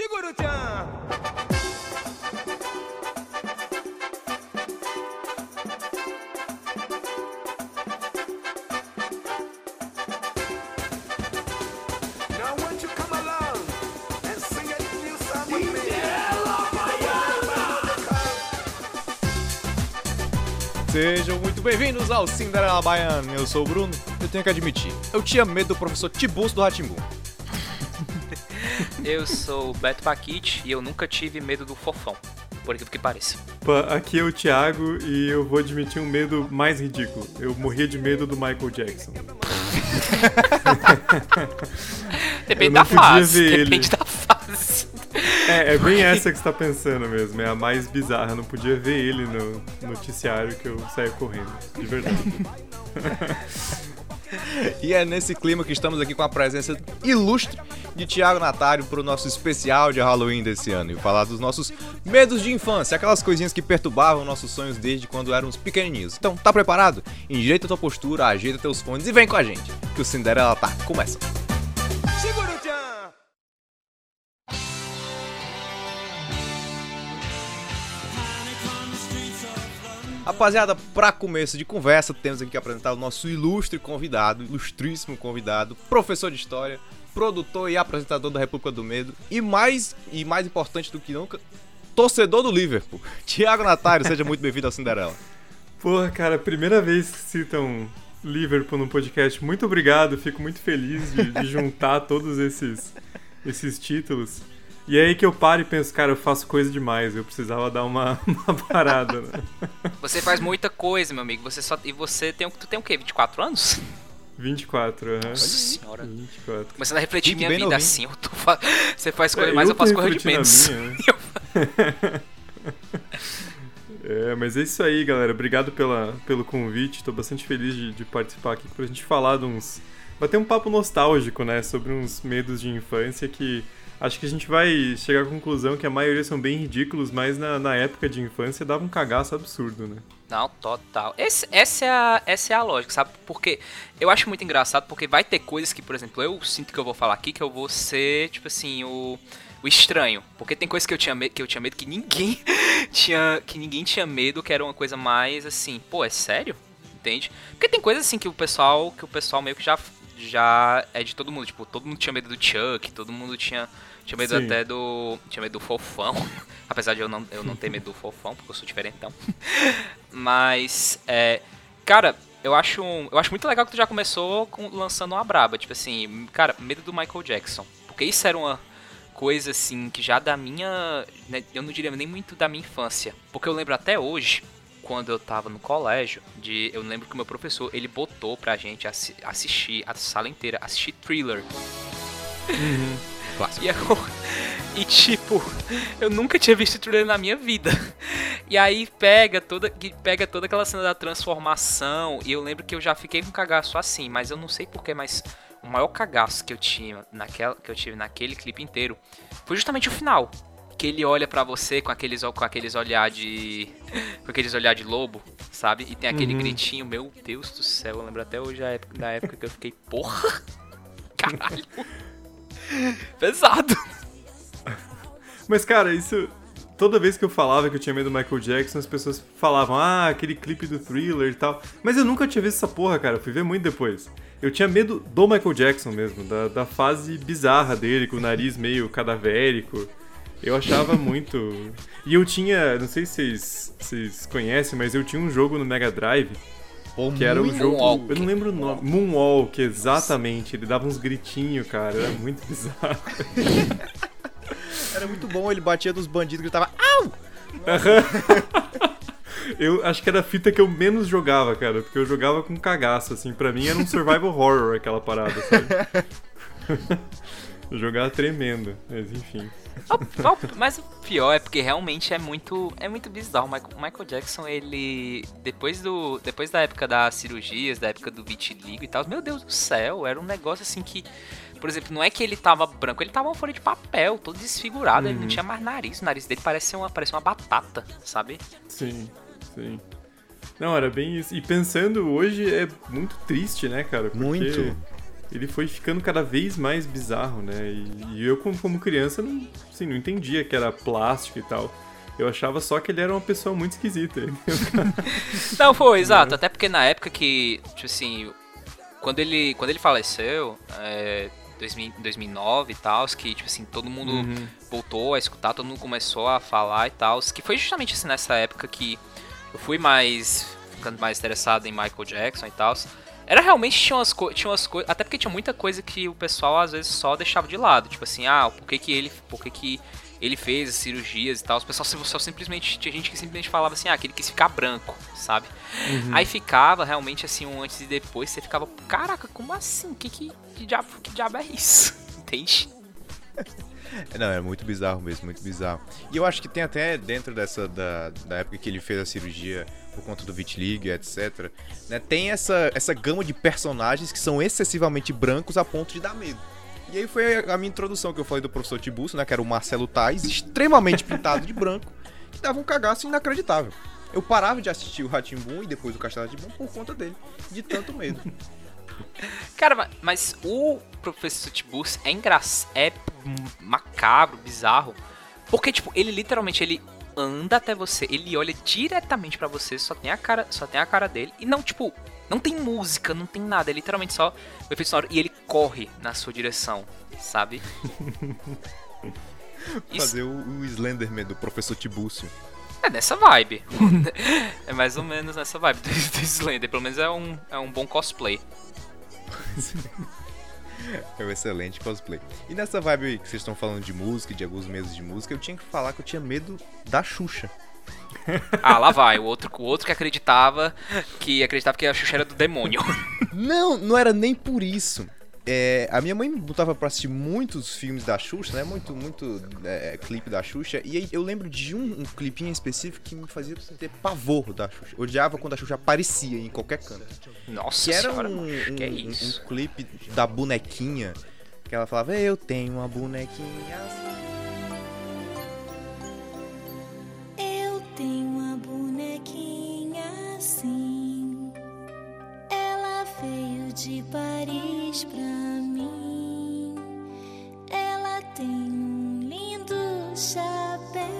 Segura o tchan! Sejam muito bem-vindos ao Cinderela Baiana. Eu sou o Bruno. Eu tenho que admitir, eu tinha medo do professor Tibus do Ratimbu. Eu sou o Beto Paquite e eu nunca tive medo do fofão, por aquilo que pareça. Opa, aqui é o Thiago e eu vou admitir um medo mais ridículo. Eu morria de medo do Michael Jackson. Depende da não podia fase. ver ele. Depende da fase. É, é bem essa que você tá pensando mesmo, é a mais bizarra. Eu não podia ver ele no noticiário que eu saia correndo, de verdade. E é nesse clima que estamos aqui com a presença ilustre de Tiago Natário para o nosso especial de Halloween desse ano e falar dos nossos medos de infância, aquelas coisinhas que perturbavam nossos sonhos desde quando éramos pequenininhos. Então, tá preparado? Endireita tua postura, ajeita teus fones e vem com a gente, que o Cinderela tá começando. Rapaziada, para começo de conversa, temos aqui que apresentar o nosso ilustre convidado, ilustríssimo convidado, professor de história, produtor e apresentador da República do Medo e mais e mais importante do que nunca, torcedor do Liverpool. Tiago Natário, seja muito bem-vindo ao Cinderela. Porra, cara, primeira vez que citam Liverpool no podcast. Muito obrigado, fico muito feliz de, de juntar todos esses, esses títulos. E é aí que eu paro e penso, cara, eu faço coisa demais, eu precisava dar uma, uma parada, né? Você faz muita coisa, meu amigo. Você só e você tem o tu tem o quê? 24 anos? 24, aham. Nossa senhora. 24. Começando a refletir Fique minha vida novinho. assim. Eu tô Você faz coisa, É, mas eu eu faço coisa de menos. a minha, É, mas é isso aí, galera. Obrigado pela, pelo convite. Tô bastante feliz de, de participar aqui pra gente falar de uns. Bater um papo nostálgico, né? Sobre uns medos de infância que acho que a gente vai chegar à conclusão que a maioria são bem ridículos, mas na, na época de infância dava um cagaço absurdo, né? Não, total. Esse- essa, é a, essa é a lógica, sabe? Porque eu acho muito engraçado, porque vai ter coisas que, por exemplo, eu sinto que eu vou falar aqui que eu vou ser, tipo assim, o, o estranho. Porque tem coisas que eu tinha medo que eu tinha medo que ninguém tinha. Que ninguém tinha medo, que era uma coisa mais assim, pô, é sério? Entende? Porque tem coisas assim que o pessoal. Que o pessoal meio que já. Já é de todo mundo. Tipo, todo mundo tinha medo do Chuck, todo mundo tinha. Tinha medo Sim. até do. Tinha medo do fofão. Apesar de eu não, eu não ter medo do fofão, porque eu sou diferentão. Mas, é, cara, eu acho, eu acho muito legal que tu já começou com- lançando uma braba. Tipo assim, cara, medo do Michael Jackson. Porque isso era uma coisa assim que já da minha. né, eu não diria nem muito da minha infância. Porque eu lembro até hoje. Quando eu tava no colégio, de, eu lembro que o meu professor ele botou pra gente assi- assistir a sala inteira, assistir thriller. Clássico. E, eu- e tipo, eu nunca tinha visto thriller na minha vida. E aí pega toda, pega toda aquela cena da transformação. E eu lembro que eu já fiquei com cagaço assim, mas eu não sei porquê, mas o maior cagaço que eu tinha naquela, que eu tive naquele clipe inteiro foi justamente o final. Que ele olha pra você com aqueles, com aqueles olhar de. com aqueles olhar de lobo, sabe? E tem aquele gritinho, meu Deus do céu, eu lembro até hoje a época, da época que eu fiquei, porra! Caralho! Pesado! Mas, cara, isso. Toda vez que eu falava que eu tinha medo do Michael Jackson, as pessoas falavam, ah, aquele clipe do thriller e tal. Mas eu nunca tinha visto essa porra, cara. Eu fui ver muito depois. Eu tinha medo do Michael Jackson mesmo, da, da fase bizarra dele, com o nariz meio cadavérico. Eu achava muito. E eu tinha. Não sei se vocês, vocês conhecem, mas eu tinha um jogo no Mega Drive Ou que era o muito- jogo. Moonwalk. Eu não lembro o nome. Moonwalk, exatamente. Ele dava uns gritinhos, cara. Era muito bizarro. Era muito bom, ele batia dos bandidos e gritava Au! Eu acho que era a fita que eu menos jogava, cara, porque eu jogava com cagaço, assim, pra mim era um survival horror aquela parada, sabe? eu jogava tremendo, mas enfim. Mas o pior é porque realmente é muito é muito bizarro. O Michael, Jackson, ele depois do depois da época das cirurgias, da época do vitiligo e tal, meu Deus do céu, era um negócio assim que, por exemplo, não é que ele tava branco, ele tava uma folha de papel, todo desfigurado, ele não tinha mais nariz, o nariz dele parecia uma parecia uma batata, sabe? Sim, sim. Não, era bem isso. E pensando hoje é muito triste, né, cara? Porque Muito. Ele foi ficando cada vez mais bizarro, né? E, e eu, como, como criança, não, assim, não entendia que era plástico e tal. Eu achava só que ele era uma pessoa muito esquisita. Não, foi, exato. Até porque na época que, tipo assim, quando ele, quando ele faleceu, é, 2000 2009 e tal, que, tipo assim, todo mundo Uhum. voltou a escutar, todo mundo começou a falar e tal, que foi justamente assim nessa época que eu fui mais, ficando mais interessado em Michael Jackson e tal. Era realmente, tinha umas, co tinha umas coisas, até porque tinha muita coisa que o pessoal às vezes só deixava de lado, tipo assim, ah, por que que ele, por que que ele fez as cirurgias e tal, o pessoal só, simplesmente, tinha gente que simplesmente falava assim, ah, que ele quis ficar branco, sabe? Aí ficava realmente assim, um antes e depois, você ficava, caraca, como assim? Que, que, que, diabo, que diabo é isso? Entende? Não, é muito bizarro mesmo, muito bizarro. E eu acho que tem até dentro dessa da, da época que ele fez a cirurgia por conta do vitiligo, etc. Né, tem essa, essa gama de personagens que são excessivamente brancos a ponto de dar medo. E aí foi a minha introdução que eu falei do professor Tiburcio, né? Que era o Marcelo Tais, extremamente pintado de branco, que dava um cagaço inacreditável. Eu parava de assistir o Ratimbun e depois o Castelo Ratimbun por conta dele, de tanto medo. Cara, ma- mas o Professor Tiburcio é engraçado, é macabro, bizarro, porque, tipo, ele literalmente, ele anda até você, ele olha diretamente pra você, só tem a cara, só tem a cara dele, e não, tipo, não tem música, não tem nada, é literalmente só o efeito sonoro, e ele corre na sua direção, sabe? Isso Fazer o, o Slenderman do professor Tibúcio. é nessa vibe. é mais ou menos nessa vibe do, do Slender, pelo menos é um, é um bom cosplay. É um excelente cosplay. E nessa vibe aí que vocês estão falando de música, de alguns medos de música, eu tinha que falar que eu tinha medo da Xuxa. Ah, lá vai, o outro, o outro que acreditava que acreditava que a Xuxa era do demônio. Não, não era nem por isso. É, a minha mãe botava pra assistir muitos filmes da Xuxa, né? Muito, muito é, clipe da Xuxa. E aí eu lembro de um, um clipinho específico que me fazia ter pavor da Xuxa. Eu odiava quando a Xuxa aparecia em qualquer canto. Nossa Que era senhora, um, um, que é um- isso? um clipe da bonequinha. Que ela falava, eu tenho uma bonequinha assim. Eu tenho uma bonequinha veio de Paris pra mim. Ela tem um lindo chapéu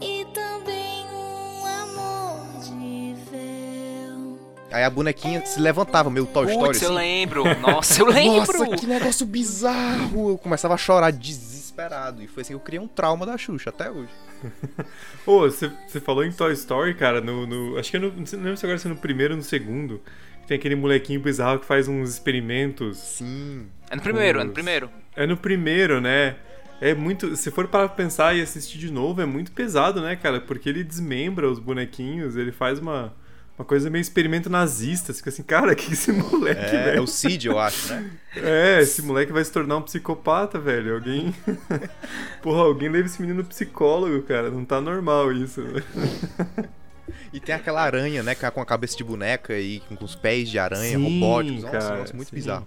e também um amor de véu. Aí a bonequinha se levantava, meio Toy Story Putz, eu assim. lembro. Nossa, eu lembro. Nossa, que negócio bizarro! Eu começava a chorar E foi assim que eu criei um trauma da Xuxa até hoje. Ô, você falou em Toy Story, cara, no. no- acho que é no. Não lembro se agora se é no primeiro ou no segundo. que Tem aquele molequinho bizarro que faz uns experimentos. Sim. É no primeiro, é no primeiro. É no primeiro, né? É muito. Se for para pensar e assistir de novo, é muito pesado, né, cara? Porque ele desmembra os bonequinhos, ele faz uma. Uma coisa meio experimento nazista. Você fica assim, cara, que esse moleque, É, é velho. o Cid, eu acho, né? É, esse moleque vai se tornar um psicopata, velho. Alguém. Porra, alguém leva esse menino no psicólogo, cara. Não tá normal isso. E tem aquela aranha, né? Com a cabeça de boneca e com os pés de aranha, Sim, robóticos. Nossa, cara, nossa, muito sim. bizarro.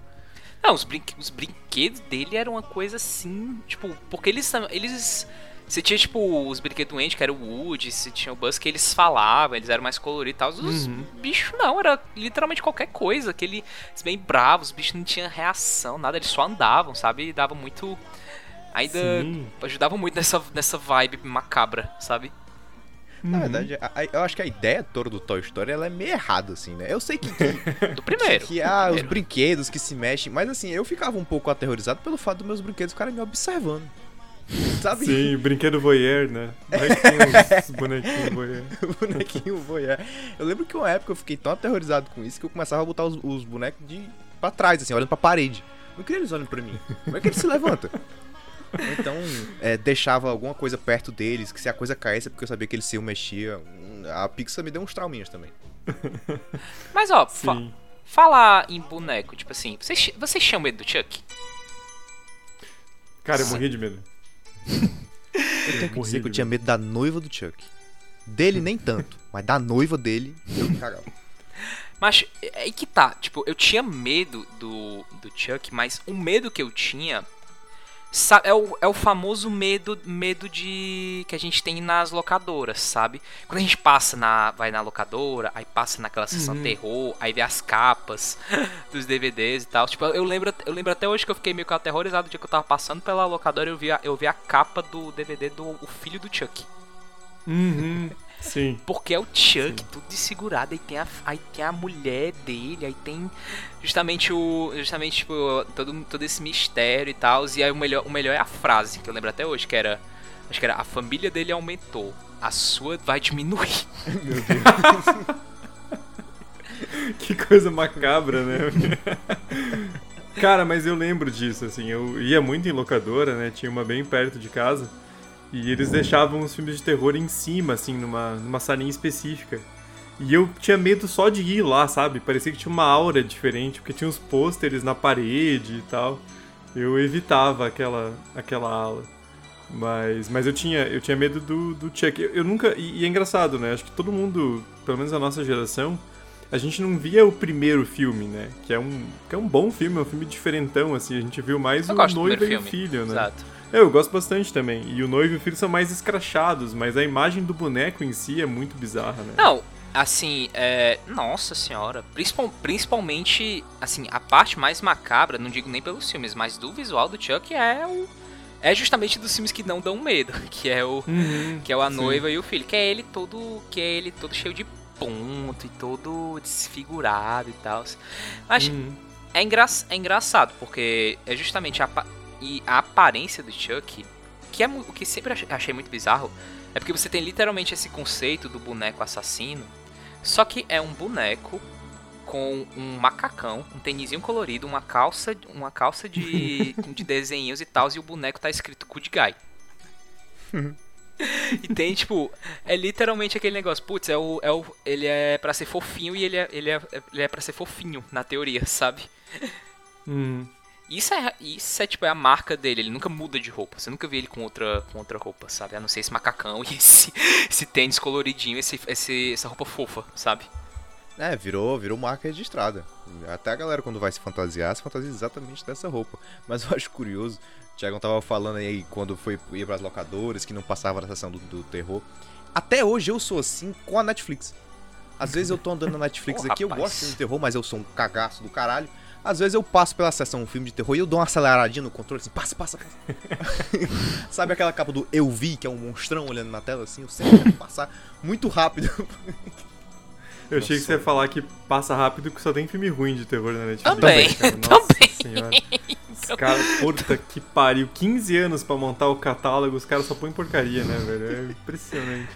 Não, os, brinque- os brinquedos dele eram uma coisa assim, tipo, porque eles eles você tinha tipo os brinquedos doentes, que era o Woody, você tinha o Buzz que eles falavam, eles eram mais coloridos e tal. Os Uhum. bichos não, era literalmente qualquer coisa, aquele eles bem bravos, os bichos não tinham reação, nada, eles só andavam, sabe? E dava muito ainda Sim. ajudava muito nessa nessa vibe macabra, sabe? Na verdade, a- a- eu acho que a ideia toda do Toy Story ela é meio errada, assim, né? Eu sei que, que, Do primeiro. que ah, os primeiro. brinquedos que se mexem, mas assim, eu ficava um pouco aterrorizado pelo fato dos meus brinquedos ficarem me observando. Sabe? Sim, brinquedo voyeur, né? Vai que bonequinhos voyeur. o bonequinho voyeur. Eu lembro que uma época eu fiquei tão aterrorizado com isso que eu começava a botar os, os bonecos de pra trás, assim, olhando pra parede. Não queria eles olhando pra mim. Como é que ele se levanta? Ou então, é, deixava alguma coisa perto deles, que se a coisa caísse é porque eu sabia que eles se mexia. Hum, A Pixar me deu uns trauminhas também. Mas ó, fa- falar em boneco, tipo assim, vocês ch- vocês tinham medo do Chuck? Cara, eu morri de medo. Eu tenho que dizer que eu tinha medo da noiva do Chuck. Dele nem tanto, mas da noiva dele eu me cagava. Mas é aí que tá, tipo, eu tinha medo do, do Chuck, mas o medo que eu tinha É o, é o famoso medo medo de que a gente tem nas locadoras, sabe? Quando a gente passa na vai na locadora, aí passa naquela sessão terror, aí vê as capas dos DVDs e tal. Tipo, eu lembro eu lembro até hoje que eu fiquei meio que aterrorizado o dia que eu tava passando pela locadora, eu vi a, eu vi a capa do DVD do o filho do Chuck. Uhum. Sim. Porque é o Chuck, tudo desfigurado, aí tem a, aí tem a mulher dele, aí tem justamente o. Justamente, tipo, todo, todo esse mistério e tal. E aí o melhor, o melhor é a frase, que eu lembro até hoje, que era. Acho que era a família dele aumentou. A sua vai diminuir. Que coisa macabra, né? Cara, mas eu lembro disso, assim, eu ia muito em locadora, né? Tinha uma bem perto de casa. E eles deixavam os filmes de terror em cima, assim, numa, numa salinha específica. E eu tinha medo só de ir lá, sabe? Parecia que tinha uma aura diferente, porque tinha uns pôsteres na parede e tal. Eu evitava aquela, aquela ala. Mas, mas eu tinha eu tinha medo do, do Chuck. Eu, eu nunca. E, e é engraçado, né? Acho que todo mundo, pelo menos a nossa geração, a gente não via o primeiro filme, né? Que é um, que é um bom filme, é um filme diferentão, assim. A gente viu mais Eu o noivo e o filho, né? Exato. É, eu gosto bastante também. E o noivo e o filho são mais escrachados, mas a imagem do boneco em si é muito bizarra, né? Não, assim, é. Nossa senhora. Principal, principalmente, assim, a parte mais macabra, não digo nem pelos filmes, mas do visual do Chuck é o. É justamente dos filmes que não dão medo, que é o. Uhum. Que é o a Sim. noiva e o filho. Que é ele todo. Que é ele todo cheio de ponto e todo desfigurado e tal. Mas Uhum. é, engra é engraçado, porque é justamente a, e a aparência do Chuck, que é o que sempre ach- achei muito bizarro, é porque você tem literalmente esse conceito do boneco assassino, só que é um boneco com um macacão, um tênisinho colorido, uma calça, uma calça de, de desenhos e tal, e o boneco tá escrito Good Guy. E tem, tipo, é literalmente aquele negócio, putz, é o, é o, ele é pra ser fofinho e ele é, ele é, ele é pra ser fofinho, na teoria, sabe? Uhum. Isso é, isso é tipo é a marca dele, ele nunca muda de roupa. Você nunca vê ele com outra, com outra roupa, sabe? A não ser esse macacão e esse, esse tênis coloridinho, esse, esse, essa roupa fofa, sabe? É, virou, virou marca registrada. Até a galera quando vai se fantasiar, se fantasia exatamente dessa roupa. Mas eu acho curioso, o Thiago tava falando aí quando foi ia pras locadoras, que não passava na sessão do, do terror. Até hoje eu sou assim com a Netflix. Às vezes eu tô andando na Netflix Ô, aqui, eu rapaz. gosto de filme de terror, mas eu sou um cagaço do caralho. Às vezes eu passo pela sessão um filme de terror e eu dou uma aceleradinha no controle, assim, passa, passa, passa. Sabe aquela capa do Eu Vi, que é um monstrão olhando na tela, assim? Eu sempre quero passar muito rápido. Eu achei que você ia falar que passa rápido que só tem filme ruim de terror na Netflix. Também, cara. Nossa também. senhora. Os caras, puta que pariu. 15 anos pra montar o catálogo, os caras só põem porcaria, né, velho? É impressionante.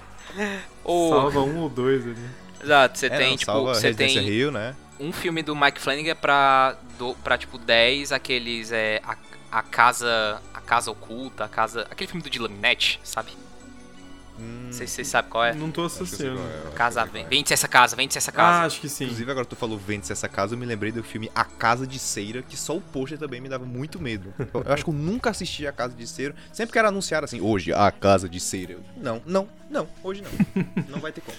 Ou, Salva um ou dois ali. exato, você É, tem, não, tipo, você tem Rio, né? Um filme do Mike Flanagan pra, do, pra tipo, 10 aqueles, é, a, a casa, a casa oculta, a casa, aquele filme do Dylan Minnette, sabe? Hum, Não sei se vocês sabem qual é. Não tô associando. é, Casa, qual é. vende-se essa casa, vende-se essa Ah, casa. acho que sim. Inclusive, agora tu falou Vende-se essa casa, eu me lembrei do filme A Casa de Ceira, que só o pôster também me dava muito medo. Eu, eu acho que eu nunca assisti A Casa de Ceira. Sempre que era anunciar assim, hoje, A Casa de Ceira. Eu, não, não, não, hoje não. Não vai ter como.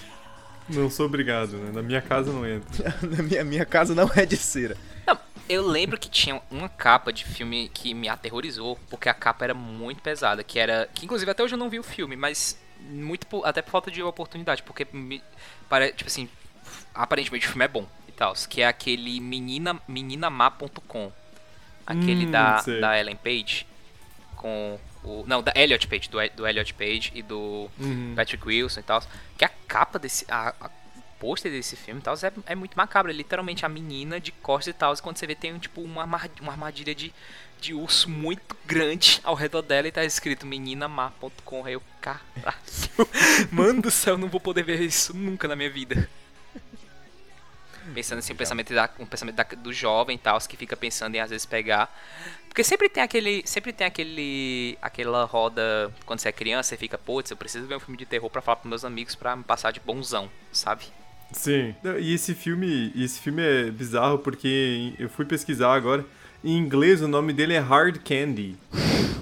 Não sou obrigado, né? Na minha casa não entra. Na minha, minha casa não é de cera. Não, eu lembro que tinha uma capa de filme que me aterrorizou, porque a capa era muito pesada, que era. Que inclusive até hoje eu não vi o filme, mas muito por- até por falta de oportunidade, porque me pare, tipo assim, aparentemente o filme é bom e tal, que é aquele menina meninamá.com. Aquele Hum, da, sei. da Ellen Page com o não, da Elliot Page, do, do Elliot Page e do Uhum. Patrick Wilson e tal. Que a capa desse. A, a pôster desse filme e tal é, é muito macabro. É literalmente a menina de costas e tal. Quando você vê, tem tipo uma, uma armadilha de, de urso muito grande ao redor dela e tá escrito meninamá.com. Aí eu, caralho. Mano do céu, não vou poder ver isso nunca na minha vida. Pensando assim, um pensamento, da, um pensamento da- do jovem e tal, que fica pensando em às vezes pegar. Porque sempre tem aquele. Sempre tem aquele. aquela roda. Quando você é criança, você fica, putz, eu preciso ver um filme de terror pra falar pros meus amigos pra me passar de bonzão, sabe? Sim. E esse filme, e esse filme é bizarro porque eu fui pesquisar agora. Em inglês o nome dele é Hard Candy.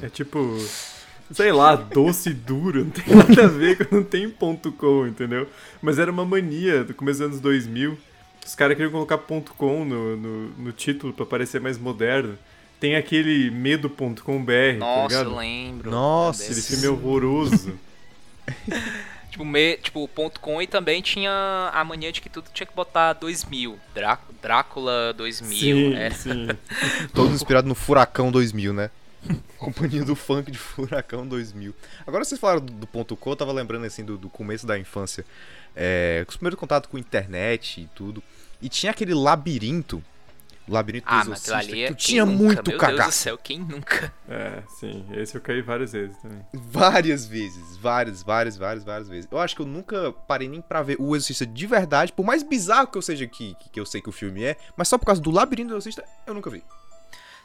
É tipo, sei lá, doce duro, não tem nada a ver não tem ponto .com, entendeu? Mas era uma mania do começo dos anos 2000. Os caras queriam colocar ponto .com no, no, no título pra parecer mais moderno. Tem aquele medo.com.br, tá Nossa, eu ligado? lembro. Nossa, Aquele filme horroroso. Tipo, me, tipo, ponto .com e também tinha a mania de que tudo tinha que botar 2000. Drá, Drácula 2000. sim, é. sim. Todo inspirado no Furacão 2000, né? Companhia do funk de Furacão 2000. Agora vocês falaram do, do ponto .com, eu tava lembrando assim do, do começo da infância. É, com os primeiros contatos com internet e tudo. E tinha aquele labirinto. O labirinto do Ah, mas exorcista. ali é. que tu quem tinha nunca? muito Meu Deus do cagaço. céu, quem nunca? É, sim. Esse eu caí várias vezes também. Várias vezes, várias, várias, várias, várias vezes. Eu acho que eu nunca parei nem pra ver o Exorcista de verdade, por mais bizarro que eu seja que, que eu sei que o filme é, mas só por causa do Labirinto do Exorcista, eu nunca vi.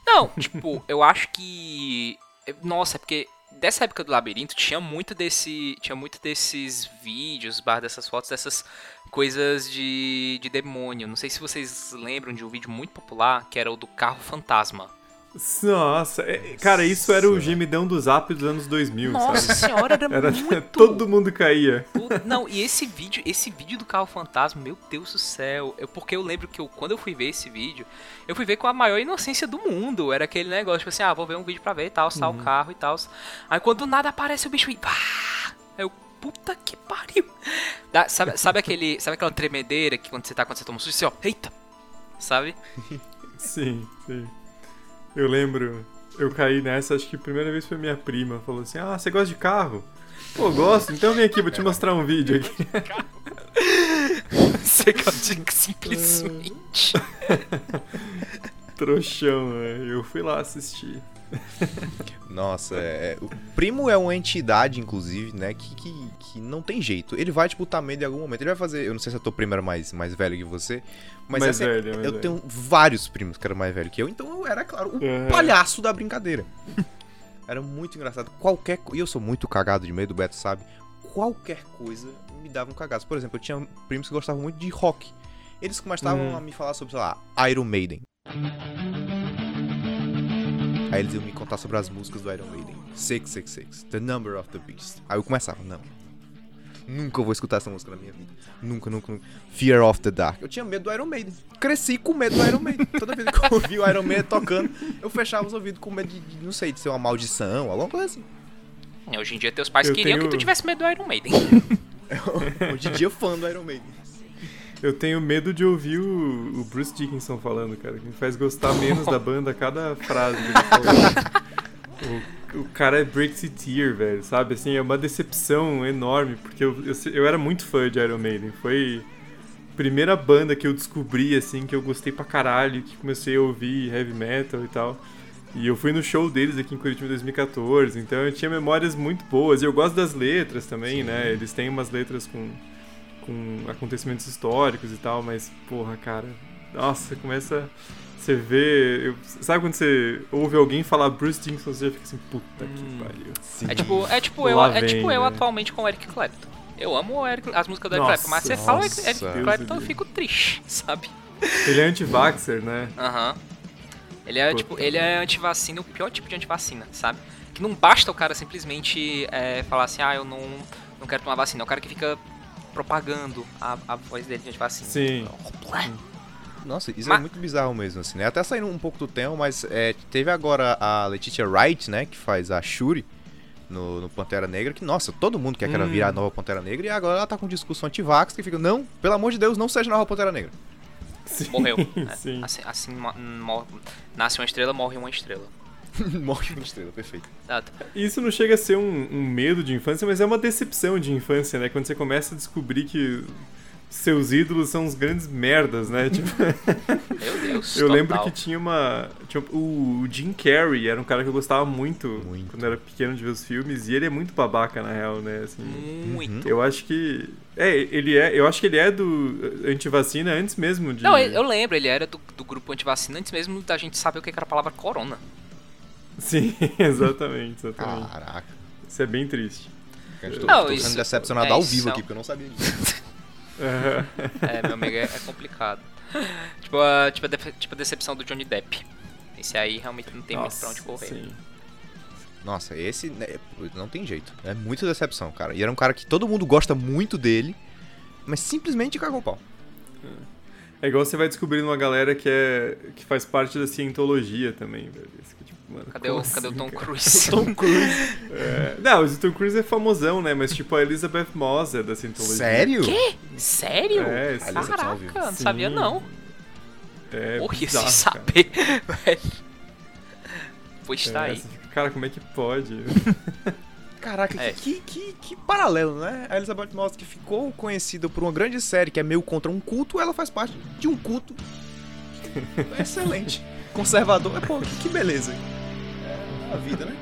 Não, tipo, eu acho que. Nossa, é porque dessa época do labirinto tinha muito desse. Tinha muito desses vídeos, barra dessas fotos, dessas coisas de, de demônio. Não sei se vocês lembram de um vídeo muito popular que era o do carro fantasma. Nossa, é- cara, isso era o gemidão do zap dos anos 2000, Nossa sabe? senhora, era, Era, muito. todo mundo caía. O- Não, e esse vídeo, esse vídeo do carro fantasma, meu Deus do céu. Eu, porque eu lembro que eu, quando eu fui ver esse vídeo, eu fui ver com a maior inocência do mundo. Era aquele negócio, tipo assim, ah, vou ver um vídeo pra ver e tal, sal o carro e tal. Aí quando do nada aparece o bicho e. Pá! Aí eu, puta que pariu. Dá- sabe, sabe, aquele, sabe aquela tremedeira que quando você tá, quando você toma um susto, você ó, eita! Sabe? Sim, sim. Eu lembro, eu caí nessa, acho que a primeira vez foi minha prima. Falou assim: Ah, você gosta de carro? Pô, gosto, então vem aqui, vou te mostrar um vídeo aqui. Você que eu digo simplesmente. Trouxão, né? Eu fui lá assistir. Nossa, é, é- o primo é uma entidade, inclusive, né, que, que, que não tem jeito. Ele vai te botar medo em algum momento. Ele vai fazer. Eu não sei se a tua prima era mais, mais velho que você, mas Mais essa é- velha, mais eu velha. tenho vários primos que eram mais velhos que eu, então eu era, claro, o Uhum. palhaço da brincadeira. Era muito engraçado. Qualquer E eu sou muito cagado de medo, o Beto sabe. Qualquer coisa me dava um cagaço. Por exemplo, eu tinha primos que gostavam muito de rock. Eles começavam Uhum. a me falar sobre, sei lá, Iron Maiden. Aí eles iam me contar sobre as músicas do Iron Maiden. 666, The Number of the Beast. Aí eu começava, não. Nunca vou escutar essa música na minha vida. Nunca, nunca, nunca. Fear of the Dark. Eu tinha medo do Iron Maiden. Cresci com medo do Iron Maiden. Toda vez que eu ouvia o Iron Maiden tocando, eu fechava os ouvidos com medo de, de, não sei, de ser uma maldição, alguma coisa assim. Hoje em dia teus pais Eu queriam tenho- que tu tivesse medo do Iron Maiden. Hoje em dia fã do Iron Maiden. Eu tenho medo de ouvir o, o Bruce Dickinson falando, cara, que me faz gostar menos da banda a cada frase que ele fala. o, o cara é Brexiteer, velho, sabe? Assim, é uma decepção enorme, porque eu, eu, eu era muito fã de Iron Maiden. Foi a primeira banda que eu descobri, assim, que eu gostei pra caralho, que comecei a ouvir heavy metal e tal. E eu fui no show deles aqui em Curitiba em 2014, então eu tinha memórias muito boas. E eu gosto das letras também, né? Eles têm umas letras com, com acontecimentos históricos e tal, mas, porra, cara, nossa, começa. Você vê. eu- sabe quando você ouve alguém falar Bruce Dickinson, você já fica assim, puta que pariu. É tipo, é tipo eu, Lá é tipo vem, eu né? atualmente com o Eric Clapton. Eu amo o Eric, as músicas do Eric Nossa, Clapton, mas você fala Eric, Eric. Clapton, eu Deus fico triste, sabe? Ele é anti-vaxxer, né? Aham. Ele é Puta. tipo, ele é antivacina, o pior tipo de antivacina, sabe? Que não basta o cara simplesmente é, falar assim, ah, eu não, não quero tomar vacina. É o cara que fica propagando a, a voz dele de antivacina. Sim. Nossa, isso é Mas- muito bizarro mesmo, assim, né? Até saindo um pouco do tema, mas é, teve agora a Letitia Wright, né? Que faz a Shuri no, no Pantera Negra, que, nossa, todo mundo quer que ela Hum. vire a nova Pantera Negra, e agora ela tá com um discurso anti-vax que fica, não, pelo amor de Deus, não seja a nova Pantera Negra. Sim, Morreu. né? Sim. Assim, assim mo- mor- nasce uma estrela, morre uma estrela. Morre uma estrela, perfeito. Exato. Isso não chega a ser um, um medo de infância, mas é uma decepção de infância, né? Quando você começa a descobrir que seus ídolos são uns grandes merdas, né? Tipo, Meu Deus. eu lembro total. que tinha uma. Tinha, o, Jim Carrey era um cara que eu gostava muito, Muito. quando eu era pequeno de ver os filmes, e ele é muito babaca, na real, né? Assim, Muito. eu acho que. É, ele é. Eu acho que ele é do antivacina antes mesmo de. Não, eu eu lembro, ele era do, do grupo antivacina antes mesmo da gente saber o que era a palavra corona. Sim, exatamente, exatamente. Caraca. Isso é bem triste. Eu Não, isso- sendo decepcionado é, ao vivo aqui, porque eu não sabia disso. É, meu amigo, é, é complicado. tipo, a, tipo, a def- tipo a decepção do Johnny Depp. Esse aí realmente não tem muito pra onde correr. Sim. Nossa, esse né, não tem jeito. É muita decepção, cara. E era um cara que todo mundo gosta muito dele, mas simplesmente cagou o pau. É igual você vai descobrindo uma galera que, é, que faz parte da cientologia também, velho. Isso que, tipo, mano, Cadê, o, cadê o assim, Tom? Cruise? Tom Cruise. É, não, o Tom Cruise é famosão, né? Mas tipo, a Elizabeth Moss é da cientologia. Sério? Quê? Sério? É. Caraca, não sabia não. É, Morri sem bizarro, saber, velho. Pois tá É, aí. cara, como é que pode? Caraca, É. que, que, que paralelo, né? A Elizabeth Moss, que ficou conhecida por uma grande série que é meio contra um culto, ela faz parte de um culto excelente. Conservador. Pô, que, que beleza. É a vida, né?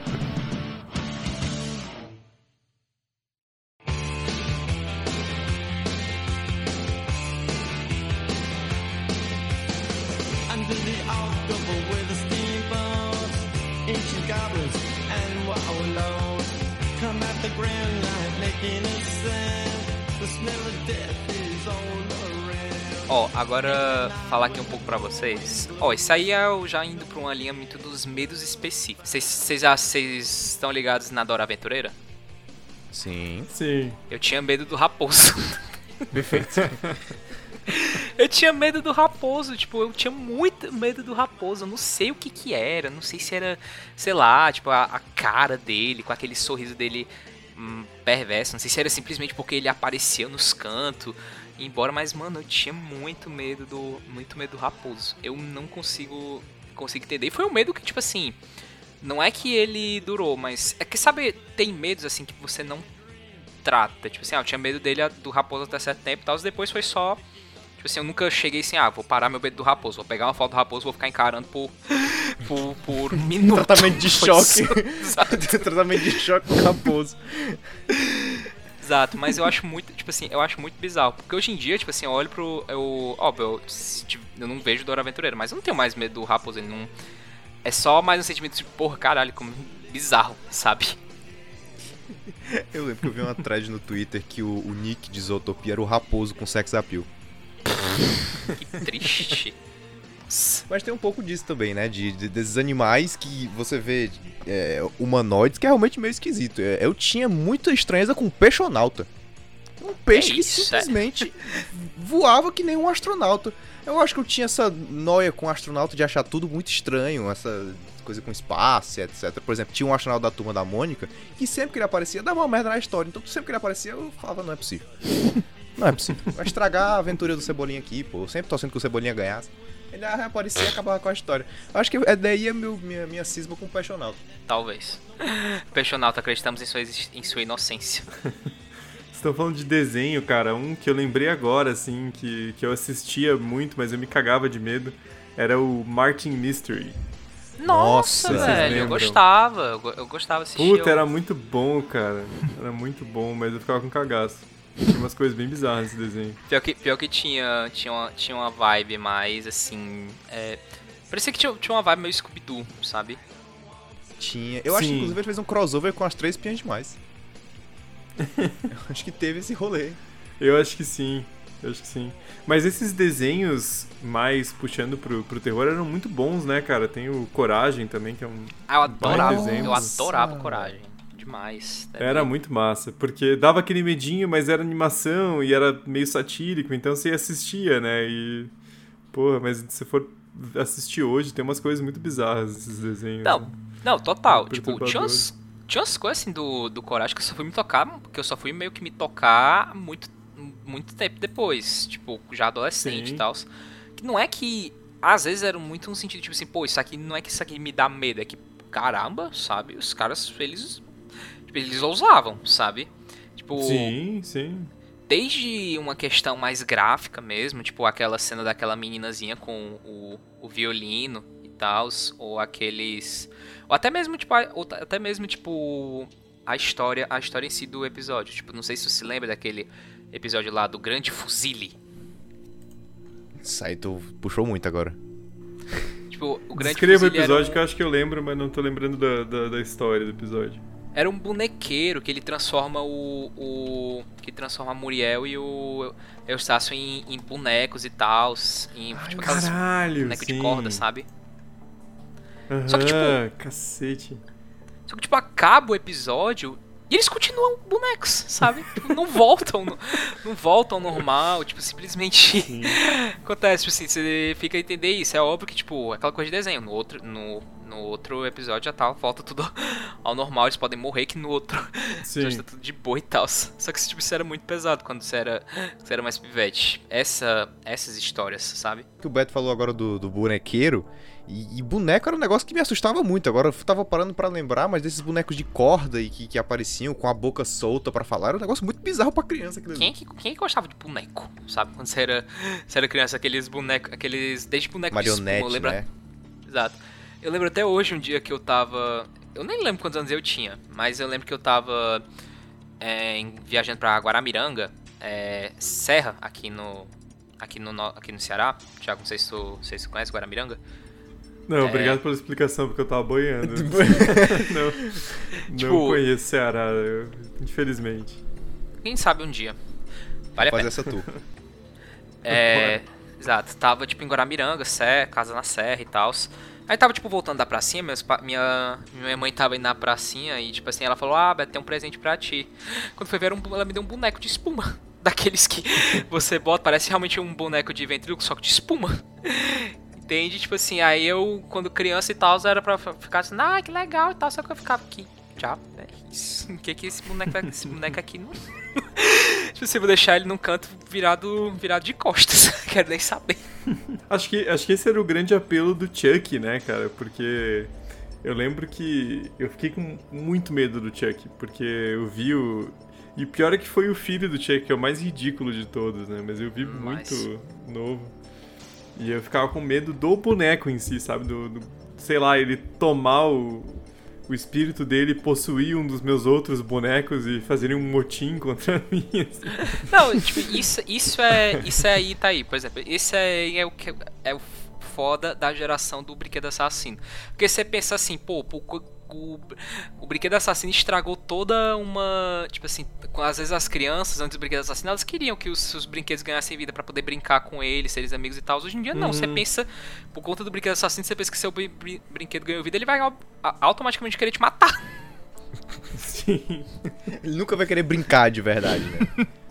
Agora falar aqui um pouco pra vocês. Ó, isso aí é eu já indo pra uma linha muito dos medos específicos. Vocês- Vocês já- vocês estão ligados na Dora Aventureira? Sim. Sim. Eu tinha medo do raposo. Perfeito. Eu tinha medo do raposo, tipo, eu tinha muito medo do raposo. Eu não sei o que que era, não sei se era, sei lá, tipo, a, a cara dele, com aquele sorriso dele hum, perverso. Não sei se era simplesmente porque ele aparecia nos cantos. Embora, mas, mano, eu tinha muito medo do. Muito medo do raposo. Eu não consigo. Consigo entender. E foi um medo que, tipo assim. Não é que ele durou, mas. É que, sabe, tem medos assim que você não trata. Tipo assim, ah, eu tinha medo dele do raposo até certo tempo e tal. Depois foi só. Tipo assim, eu nunca cheguei assim, ah, vou parar meu medo do raposo, vou pegar uma foto do raposo, vou ficar encarando por. por, por um minuto. Tratamento de choque. Tratamento de choque com raposo. Exato, mas eu acho muito, tipo assim, eu acho muito bizarro. Porque hoje em dia, tipo assim, eu olho pro. Eu, óbvio, eu, eu não vejo Dora Aventureira, mas eu não tenho mais medo do raposo, ele não. É só mais um sentimento de, porra, caralho, como bizarro, sabe? Eu lembro que eu vi uma thread no Twitter que o, o nick de Zootopia era o raposo com sex appeal. Que triste. Mas tem um pouco disso também, né? De, de- desses animais que você vê é, humanoides, que é realmente meio esquisito. É, Eu tinha muita estranheza com peixonauta. Um peixe É que isso, é. simplesmente voava que nem um astronauta. Eu acho que eu tinha essa noia com astronauta de achar tudo muito estranho, essa coisa com espaço, etc. Por exemplo, tinha um astronauta da turma da Mônica que sempre que ele aparecia dava uma merda na história. Então sempre que ele aparecia eu falava, não é possível. Não é possível. Vai estragar a aventura do Cebolinha aqui, pô. Eu sempre torcendo que o Cebolinha ganhasse. Ele aparecia e acabava com a história. Eu acho que é daí a meu, minha, minha cisma com o Peixonauta. Talvez. Peixonauta, acreditamos em sua, em sua inocência. Vocês estão falando de desenho, cara. Um que eu lembrei agora, assim, que, que eu assistia muito, mas eu me cagava de medo, era o Martin Mystery. Nossa, Nossa, velho, eu gostava. Eu, eu gostava de assistir. Puta, eu- era muito bom, cara. Era muito bom, mas eu ficava com cagaço. Tinha umas coisas bem bizarras nesse desenho. Pior que, pior que tinha, tinha, uma, tinha uma vibe mais assim. É, parecia que tinha, tinha uma vibe meio Scooby-Doo, sabe? Tinha. Eu acho que Sim. inclusive ele fez um crossover com as três piãs demais. eu acho que teve esse rolê. Eu acho que sim. Eu acho que sim. Mas esses desenhos mais puxando pro, pro terror eram muito bons, né, cara? Tem o Coragem também, que é um. Ah, eu adorava. desenho. Eu adorava Coragem. Demais. É Era muito massa, porque dava aquele medinho, mas era animação e era meio satírico, então você assistia, né? E. Porra, mas se você for assistir hoje, tem umas coisas muito bizarras nesses desenhos. Não, né? não, total. Tipo, tinha umas, tinha umas coisas assim do, do Coragem que eu só fui me tocar, que eu só fui meio que me tocar muito, muito tempo depois. Tipo, já adolescente Sim. e tal. Que não é que. Às vezes era muito no sentido, tipo assim, pô, isso aqui não é que isso aqui me dá medo, é que, caramba, sabe? Os caras, eles. Eles ousavam, sabe? Tipo, Sim, sim. desde uma questão mais gráfica mesmo, tipo aquela cena daquela meninazinha com o, o violino e tal, ou aqueles, ou até mesmo tipo, a- ou até mesmo tipo a história, a história em si do episódio. Tipo, não sei se você se lembra daquele episódio lá do Grande Fuzile. Isso aí tu puxou muito agora. Tipo, o Grande Descreva o episódio um- que eu acho que eu lembro, mas não tô lembrando da, da, da história do episódio. Era um bonequeiro que ele transforma o. o que transforma a Muriel e o Eustácio em, em bonecos e tal. Em tipo, aquelas Caralho, bonecos de sim. corda, sabe? Aham, Só que, tipo, cacete. Só que, tipo, acaba o episódio E eles continuam bonecos, sabe? Tipo, não voltam, não, não voltam ao normal, tipo, simplesmente acontece, tipo assim, você fica a entender isso. É óbvio que, tipo, aquela coisa de desenho. No outro, no, no outro episódio já tá, volta tudo ao normal, eles podem morrer que no outro Sim. já tá tudo de boa e tal. Só que tipo, isso era muito pesado quando você era, você era mais pivete. Essa, essas histórias, sabe? que o Beto falou agora do, do bonequeiro. E, e boneco era um negócio que me assustava muito. Agora eu tava parando pra lembrar, mas desses bonecos de corda e que, que apareciam com a boca solta pra falar, era um negócio muito bizarro pra criança. Quem é que, quem é que gostava de boneco, sabe? Quando você era, você era criança, aqueles bonecos, aqueles. Desde boneco de espuma, lembra? né? Exato. Eu lembro até hoje um dia que eu tava. Eu nem lembro quantos anos eu tinha, mas eu lembro que eu tava é, em- viajando pra Guaramiranga, é, Serra, aqui no. Aqui no, aqui no Ceará. Tiago, não sei se tu, sei se tu conhece Guaramiranga. Não, É. obrigado pela explicação, porque eu tava boiando. não, não Tipo- conheço Ceará, eu- infelizmente. Quem sabe um dia. Vale a Fazer pena. essa tour. É. Exato, tava tipo em Guaramiranga, Serra, casa na Serra e tal. Aí tava tipo voltando da pracinha, meus minha, minha mãe tava indo na pracinha e tipo assim, ela falou: Ah, Beto, tem um presente pra ti. Quando foi ver, ela me deu um boneco de espuma. Daqueles que você bota, parece realmente um boneco de ventríloco, só que de espuma. Entende? Tipo assim, aí eu, quando criança e tal, era pra ficar assim, ah, que legal e tal, só que eu ficava aqui. Já, é isso. O que que esse boneco, esse boneco aqui não. tipo assim, vou deixar ele num canto virado, virado de costas. Quero nem saber. Acho que, acho que esse era o grande apelo do Chuck, né, cara? Porque eu lembro que eu fiquei com muito medo do Chuck, porque eu vi o. E o pior é que foi o filho do Chuck, que é o mais ridículo de todos, né? Mas eu vi Mas- muito novo. E eu ficava com medo do boneco em si, sabe? Do, do- sei lá, ele tomar o, o espírito dele, possuir um dos meus outros bonecos e fazerem um motim contra mim. assim. Não, tipo, isso, isso é. Isso é aí, tá aí. Por exemplo, esse é, é o que é o foda da geração do brinquedo assassino. Porque você pensa assim, pô, pô, o, o, brinquedo assassino estragou toda uma. Tipo assim, com- às vezes as crianças, antes do brinquedo assassino, elas queriam que os, os brinquedos ganhassem vida pra poder brincar com eles, seres amigos e tal. Hoje em dia não, você pensa, por conta do brinquedo assassino, você pensa que seu brin- brin- brinquedo ganhou vida, ele vai automaticamente querer te matar. Sim. Ele nunca vai querer brincar de verdade, né?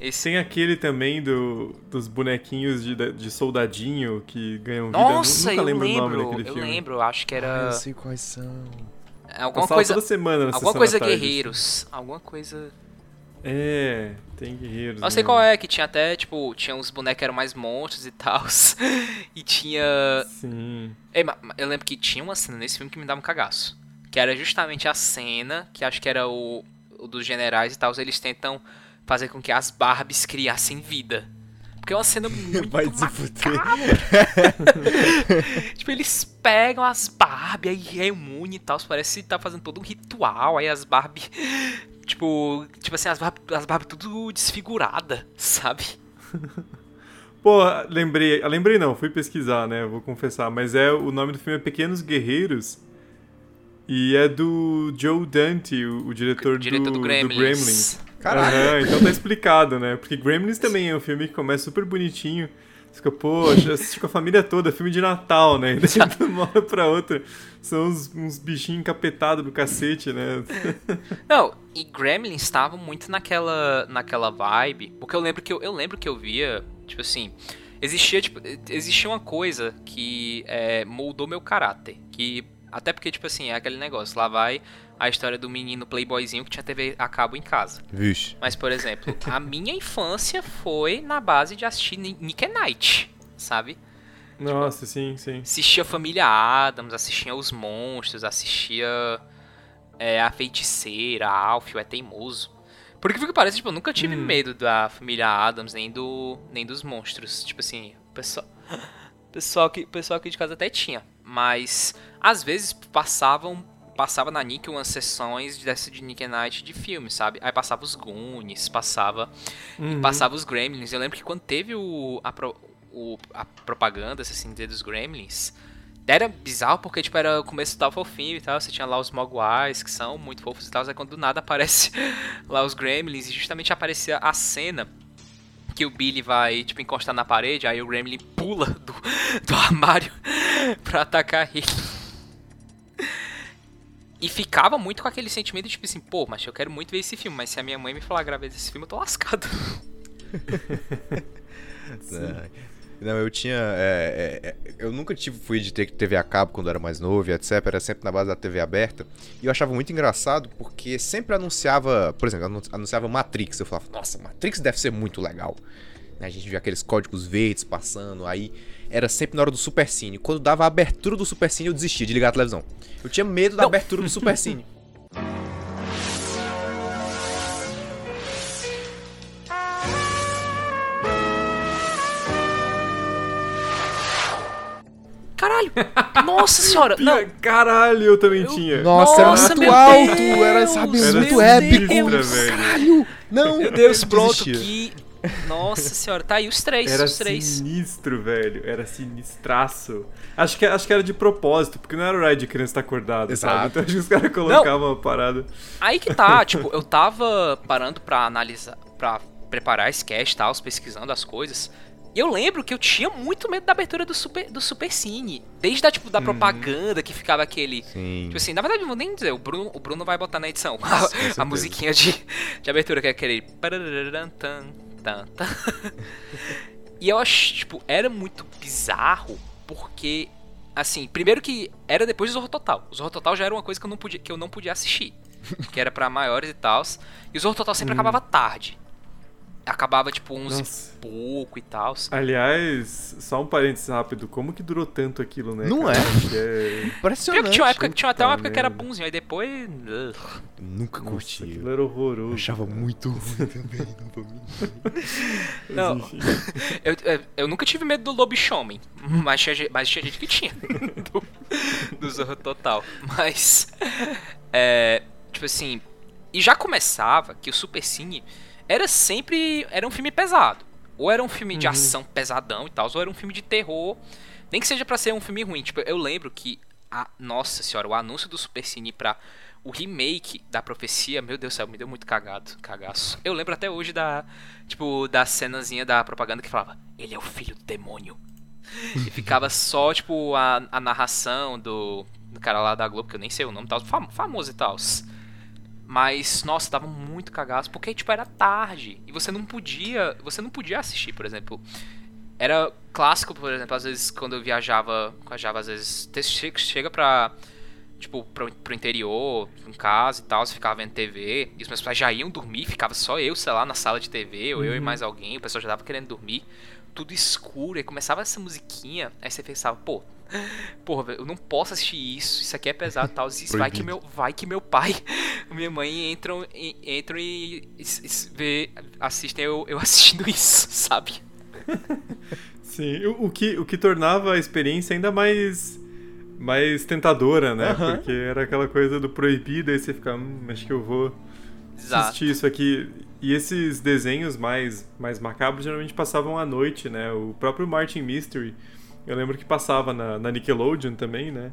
Esse Tem aquele também do, dos bonequinhos de, de soldadinho que ganham vida. Nossa, Nunca eu lembro o nome lembro, daquele eu filme. lembro, acho que Ah, era eu sei quais são. alguma Passava coisa, toda semana na alguma coisa da tarde, guerreiros, alguma coisa. assim. É, tem guerreiros. Não sei né? qual é, que tinha até, tipo, tinha uns bonecos que eram mais monstros e tal. e tinha. Sim. Ei, eu lembro que tinha uma cena nesse filme que me dava um cagaço. Que era justamente a cena, que acho que era o dos generais e tal, eles tentam fazer com que as Barbies criassem vida. Porque é uma cena muito Vai se fuder. Tipo, eles pegam as Barbie, aí reúnem e tal, parece que tá fazendo todo um ritual, aí as Barbie, tipo, tipo assim, as Barbie, as Barbie tudo desfigurada, sabe? Pô, lembrei. ah, Lembrei não, fui pesquisar, né? Vou confessar. Mas é o nome do filme é Pequenos Guerreiros. E é do Joe Dante, o, o diretor, Diretor do, do, Gremlins. Gremlins. Caralho. Aham, então tá explicado, né? Porque Gremlins também é um filme que começa super bonitinho. Você fica, poxa, assiste com a família toda, filme de Natal, né? E daí, de uma hora pra outra, são uns, uns bichinhos encapetados do cacete, né? Não, e Gremlins estavam muito naquela, naquela vibe, porque eu lembro que eu, eu lembro que eu via, tipo assim, existia tipo, existia uma coisa que é, moldou meu caráter, que até porque tipo assim, é aquele negócio, lá vai a história do menino playboyzinho que tinha TV a cabo em casa. Vixe. Mas, por exemplo, a minha infância foi na base de assistir Ni- Nick and Night, sabe? Nossa, sim, sim. Assistia Família Adams, assistia Os Monstros, assistia é, A Feiticeira, Alf, o É Teimoso. Por incrível que pareça, tipo, eu nunca tive medo da Família Adams, nem do nem dos monstros. Tipo assim, o pessoal, pessoal, aqui, pessoal aqui de casa até tinha. Mas, às vezes, passavam passava na Nick umas sessões dessa de Nick and Night de filme, sabe? Aí passava os Goonies, passava e passava os Gremlins. Eu lembro que quando teve o, a, pro- o- a propaganda, assim dos Gremlins, era bizarro porque, tipo, era o começo tava fofinho e tal, você tinha lá os Mogwais, que são muito fofos e tal, aí quando do nada aparece lá os Gremlins e justamente aparecia a cena que o Billy vai, tipo, encostar na parede, aí o Gremlin pula do, do armário pra atacar ele. E ficava muito com aquele sentimento de tipo assim, pô, mas eu quero muito ver esse filme, mas se a minha mãe me falar gravidez desse filme, eu tô lascado. Não, eu tinha. é, é, é, eu nunca tive, fui de ter TV a cabo quando era mais novo, etc. Era sempre na base da TV aberta. E eu achava muito engraçado porque sempre anunciava, por exemplo, anu- anunciava Matrix. Eu falava, nossa, Matrix deve ser muito legal. A gente via aqueles códigos verdes passando, aí era sempre na hora do Supercine. Quando dava a abertura do Supercine, eu desistia de ligar a televisão. Eu tinha medo da abertura do Supercine. Caralho! Nossa senhora! Não, Caralho, eu também tinha. Nossa, Nossa, era muito alto, Deus! era, sabe, Meu muito Deus! épico. velho. Caralho! Não, meu Deus, eu pronto, que. Nossa senhora, tá aí os três, Era os três. sinistro, velho. Era sinistraço. Acho que, acho que era de propósito, porque não era o ride de criança estar acordado, sabe? Exato. Então acho que os caras colocavam uma parada. Aí que tá, tipo, eu tava parando pra analisar, pra preparar esse cast e tal, pesquisando as coisas. E eu lembro que eu tinha muito medo da abertura do Super, do Super Cine. Desde a, tipo, da propaganda que ficava aquele. Sim. Tipo assim, na verdade, não vou nem dizer, o Bruno, o Bruno vai botar na edição. A, a musiquinha de, de abertura, que é aquele. E eu acho, tipo, era muito bizarro, porque, assim, primeiro que era depois do Zorro Total. O Zorro Total já era uma coisa que eu não podia, que eu não podia assistir. que era pra maiores e tal. E o Zorro Total sempre acabava tarde. Acabava, tipo, uns Nossa. e pouco e tal. Aliás, só um parênteses rápido. Como que durou tanto aquilo, né? Não cara? é? Que é... Pior Impressionante. que tinha uma época, tinha até uma época que era bonzinho, aí depois. Nunca Nossa, curti. aquilo era horroroso. Eu achava muito ruim também, não vou mentir. Não. Eu, eu, eu nunca tive medo do lobisomem, mas tinha, mas tinha gente que tinha. do, do Zorro Total. Mas. É. Tipo assim. E já começava que o Super Cine era sempre. Era um filme pesado. Ou era um filme de ação pesadão e tal, ou era um filme de terror. Nem que seja pra ser um filme ruim. Tipo, eu lembro que. A, nossa senhora, o anúncio do Super Cine pra o remake da profecia, meu Deus do céu, me deu muito cagado, cagaço. Eu lembro até hoje da, tipo, da cenazinha da propaganda que falava, ele é o filho do demônio. E ficava só, tipo, a, a narração do, do cara lá da Globo, que eu nem sei o nome tal, fam, famoso e tal. Mas, nossa, dava muito cagaço, porque, tipo, era tarde. E você não podia. Você não podia assistir, por exemplo. Era clássico, por exemplo, às vezes quando eu viajava. Viajava, às vezes. Chega pra. Tipo, pro, pro interior, em casa e tal, você ficava vendo TV, e os meus pais já iam dormir, ficava só eu, sei lá, na sala de TV, ou eu e mais alguém, o pessoal já tava querendo dormir, tudo escuro, e começava essa musiquinha, aí você pensava, pô, porra, eu não posso assistir isso, isso aqui é pesado e tal, isso vai que meu, vai que meu pai, minha mãe entram, e- entram e, e- e vê, assistem eu, eu assistindo isso, sabe? Sim, o, o que, o que tornava a experiência ainda mais mais tentadora, né? Aham. Porque era aquela coisa do proibido, aí você fica, hum, acho que eu vou Exato. assistir isso aqui. E esses desenhos mais, mais macabros geralmente passavam à noite, né? O próprio Martin Mystery, eu lembro que passava na, na Nickelodeon também, né?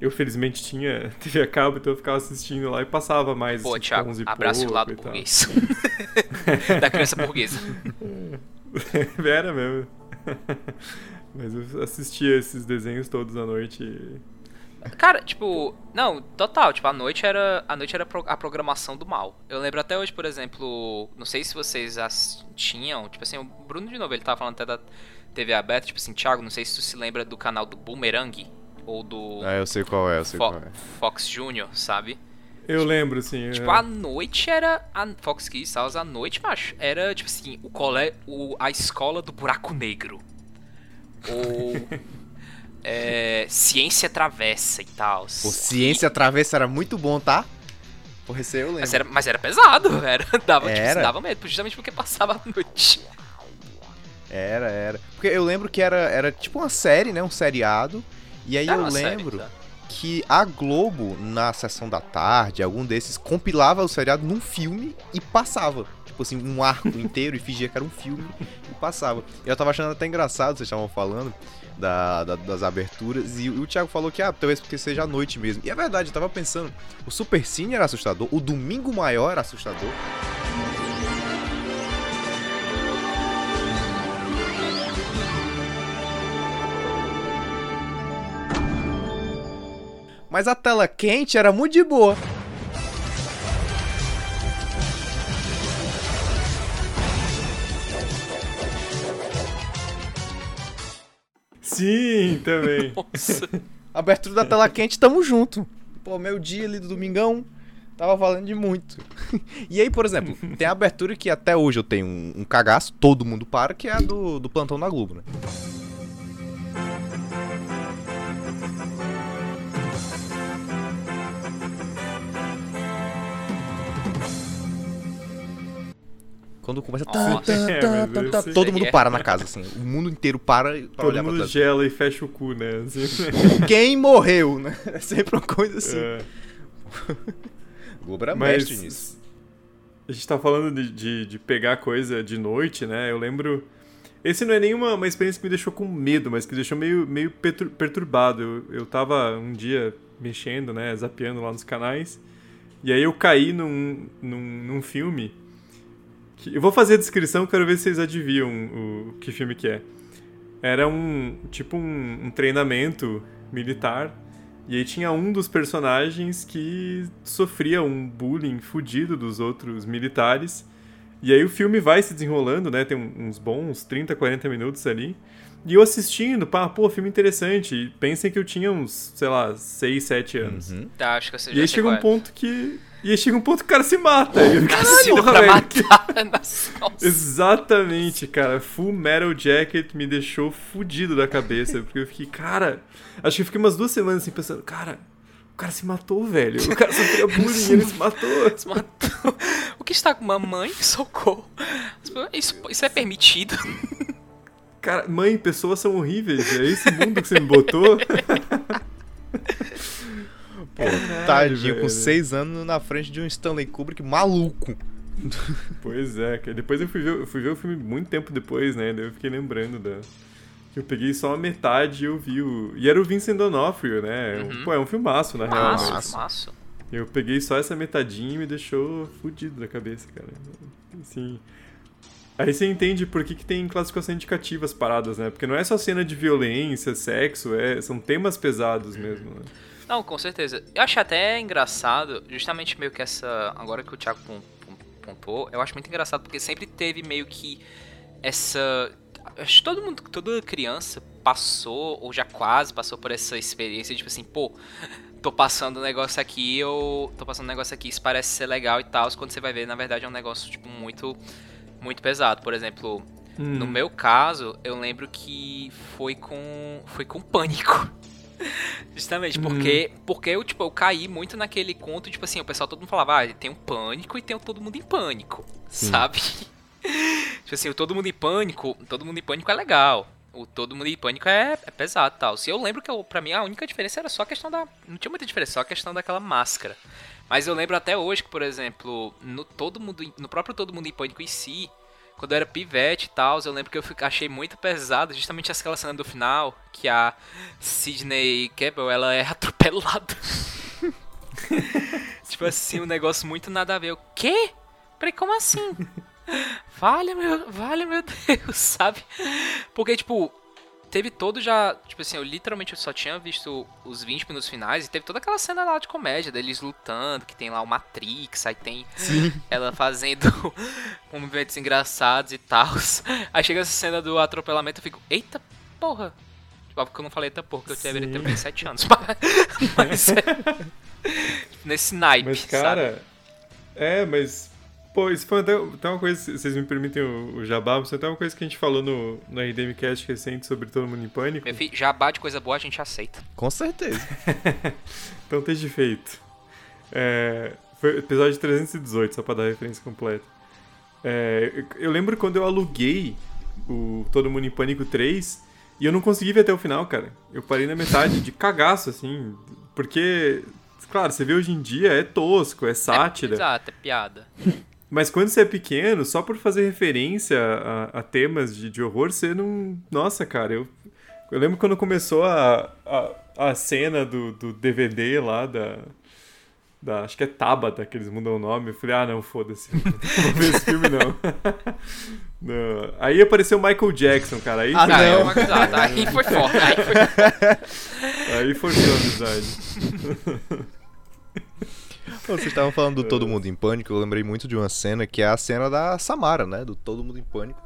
Eu felizmente tinha TV a cabo, então eu ficava assistindo lá e passava mais. Pô, assim, Thiago, 11 abraço pouco lado burguês. da criança burguesa. Era mesmo. Mas eu assistia esses desenhos todos à noite. e- Cara, tipo, não, total, tipo, a noite era a noite era a programação do mal. Eu lembro até hoje, por exemplo, não sei se vocês as tinham, tipo assim, o Bruno de novo, ele tava falando até da TV aberta, tipo assim, Thiago, não sei se tu se lembra do canal do Boomerang ou do Ah, eu sei qual é, eu sei Fo- qual é. Fox Junior, sabe? Eu lembro, assim. Tipo, é. a noite era. A Fox Kids, tal, a noite, macho, era tipo assim, o cole, o, a escola do buraco negro. Ou. é, ciência travessa e tal. Pô, Ciência Travessa era muito bom, tá? Porra, esse aí eu lembro. Mas era, mas era pesado, era, dava, tipo, Era? dava medo, justamente porque passava a noite. Era, era. Porque eu lembro que era, era tipo uma série, né? Um seriado. E aí Era eu uma série, lembro tá? que a Globo, na sessão da tarde, algum desses, compilava o seriado num filme e passava. Tipo assim, um arco inteiro e fingia que era um filme e passava. E eu tava achando até engraçado, vocês estavam falando da, da- das aberturas. E o Thiago falou que, ah, talvez porque seja à noite mesmo. E é verdade, eu tava pensando, o Super Cine era assustador, o Domingo Maior era assustador. Mas a tela quente era muito de boa. Sim, também. Nossa. Abertura da tela quente, tamo junto. Pô, meu dia ali do domingão tava valendo de muito. e aí, por exemplo, tem a abertura que até hoje eu tenho um, um cagaço, todo mundo para, que é a do, do plantão da Globo, né? Quando começa. tá, Nossa. tá, É, tá, tá, tá, sei. todo mundo para na casa, assim. O mundo inteiro para pra Todo olhar pra mundo trás. gela e fecha o cu, né? Assim, Quem morreu, né? É sempre uma coisa assim. é. O Globo era Mas mestre nisso. a gente tá falando de, de, de pegar coisa de noite, né? Eu lembro. Esse não é nenhuma uma experiência que me deixou com medo, mas que me deixou meio, meio pertur- perturbado. Eu, eu tava um dia mexendo, né? Zapeando lá nos canais. E aí eu caí num, num, num filme. Que, eu vou fazer a descrição, quero ver se vocês adivinham o que filme que é. Era um. Tipo um, um treinamento militar. E aí tinha um dos personagens que sofria um bullying fudido dos outros militares. E aí o filme vai se desenrolando, né? Tem uns bons 30, 40 minutos ali. E eu assistindo, pá, pô, filme interessante. E pensem que eu tinha uns, sei lá, 6, 7 anos. Uhum. Tá, acho que você E já aí sei chega um ponto que. E aí chega um ponto que o cara se mata. E eu Caralho, porra, pra matar. Nossa. Exatamente, cara. Full Metal Jacket me deixou fudido da cabeça. Porque eu fiquei, cara. Acho que eu fiquei umas duas semanas assim pensando, cara, o cara se matou, velho. O cara sofreu bullying, ele se matou. Se matou. O que está com mamãe? Socorro. Isso, isso é permitido? Cara, mãe, pessoas são horríveis. É esse mundo que você me botou? Pô, tadinho, com seis anos na frente de um Stanley Kubrick maluco. pois é, cara. Depois eu fui, ver, eu fui ver o filme muito tempo depois, né? Daí eu fiquei lembrando da. Eu peguei só a metade e eu vi o. E era o Vincent D'Onofrio, né? Uhum. Pô, é um filmaço, na real. Maço, mas- maço. Eu peguei só essa metadinha e me deixou fudido da cabeça, cara. Assim. Aí você entende por que, que tem classificação indicativa as paradas, né? Porque não é só cena de violência, sexo, é, são temas pesados mesmo, né? Não, com certeza. Eu acho até engraçado, justamente meio que essa. Agora que o Thiago pon- pon- pontuou, eu acho muito engraçado porque sempre teve meio que essa. Acho que todo mundo, toda criança passou, ou já quase passou por essa experiência, tipo assim, pô, tô passando um negócio aqui, eu tô passando um negócio aqui, isso parece ser legal e tal. Quando você vai ver, na verdade é um negócio, tipo, muito, muito pesado. Por exemplo, no meu caso, eu lembro que foi com. Foi com pânico. Justamente, porque, porque eu, tipo, eu caí muito naquele conto, tipo assim, o pessoal todo mundo falava, ah, tem um pânico e tem o todo mundo em pânico, sabe? tipo assim, o todo mundo em pânico, todo mundo em pânico é legal. O todo mundo em pânico é, é pesado e tal. Se eu lembro que eu, pra mim a única diferença era só a questão da. Não tinha muita diferença, só a questão daquela máscara. Mas eu lembro até hoje que, por exemplo, no todo mundo, no próprio Todo Mundo em Pânico em si, quando eu era pivete e tal, eu lembro que eu achei muito pesado justamente aquela cena do final, que a Sidney Cabell, ela é atropelada. tipo assim, um negócio muito nada a ver. O quê? Peraí, como assim? Vale, meu, vale, meu Deus, sabe? Porque, tipo, teve todo já. Tipo assim, eu literalmente só tinha visto os 20 minutos finais e teve toda aquela cena lá de comédia deles lutando, que tem lá o Matrix, aí tem ela fazendo movimentos engraçados e tal. Aí chega essa cena do atropelamento eu fico, eita porra! Tipo, porque eu não falei eita porra, que eu deveria ter Sim. bem 7 anos. Mas é. Nesse naipe, Mas, sabe? cara. É, mas. Pô, isso foi até, até uma coisa, se vocês me permitem o, o jabá, isso foi até uma coisa que a gente falou no, no RDMcast recente sobre Todo Mundo em Pânico. Meu filho, jabá de coisa boa a gente aceita. Com certeza. Então esteja feito. É, foi episódio 318, só pra dar a referência completa. É, eu, eu lembro quando eu aluguei o Todo Mundo em Pânico 3 e eu não consegui ver até o final, cara. Eu parei na metade de cagaço, assim. Porque, claro, você vê hoje em dia, é tosco, é sátira. É, exato, é piada. Mas quando você é pequeno, só por fazer referência a, a temas de, de horror, você não. Nossa, cara, eu. Eu lembro quando começou a, a, a cena do, do DVD lá da. da. Acho que é Tabata que eles mudam o nome. Eu falei, ah, não, foda-se. Não vou ver esse filme, não. Não. Aí apareceu o Michael Jackson, cara. Aí, Ah, foi- Ah, é não. uma coisa. Aí foi forte. Aí foi aí forçou a amizade. Vocês estavam falando do Todo Mundo em Pânico, eu lembrei muito de uma cena que é a cena da Samara, né? Do Todo Mundo em Pânico.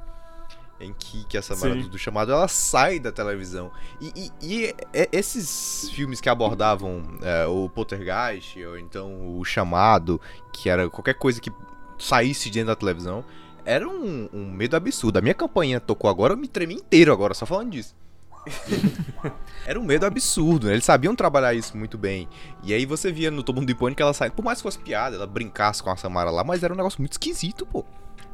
Em que, que a Samara do, do chamado ela sai da televisão. E, e- e é- esses filmes que abordavam é, o Poltergeist, ou então o chamado, que era qualquer coisa que saísse dentro da televisão, era um, um medo absurdo. A minha campanha tocou agora, eu me tremi inteiro agora, só falando disso. Era um medo absurdo, né? Eles sabiam trabalhar isso muito bem. E aí você via no Todo Mundo em Pânico ela saindo, por mais que fosse piada, ela brincasse com a Samara lá, mas era um negócio muito esquisito, pô.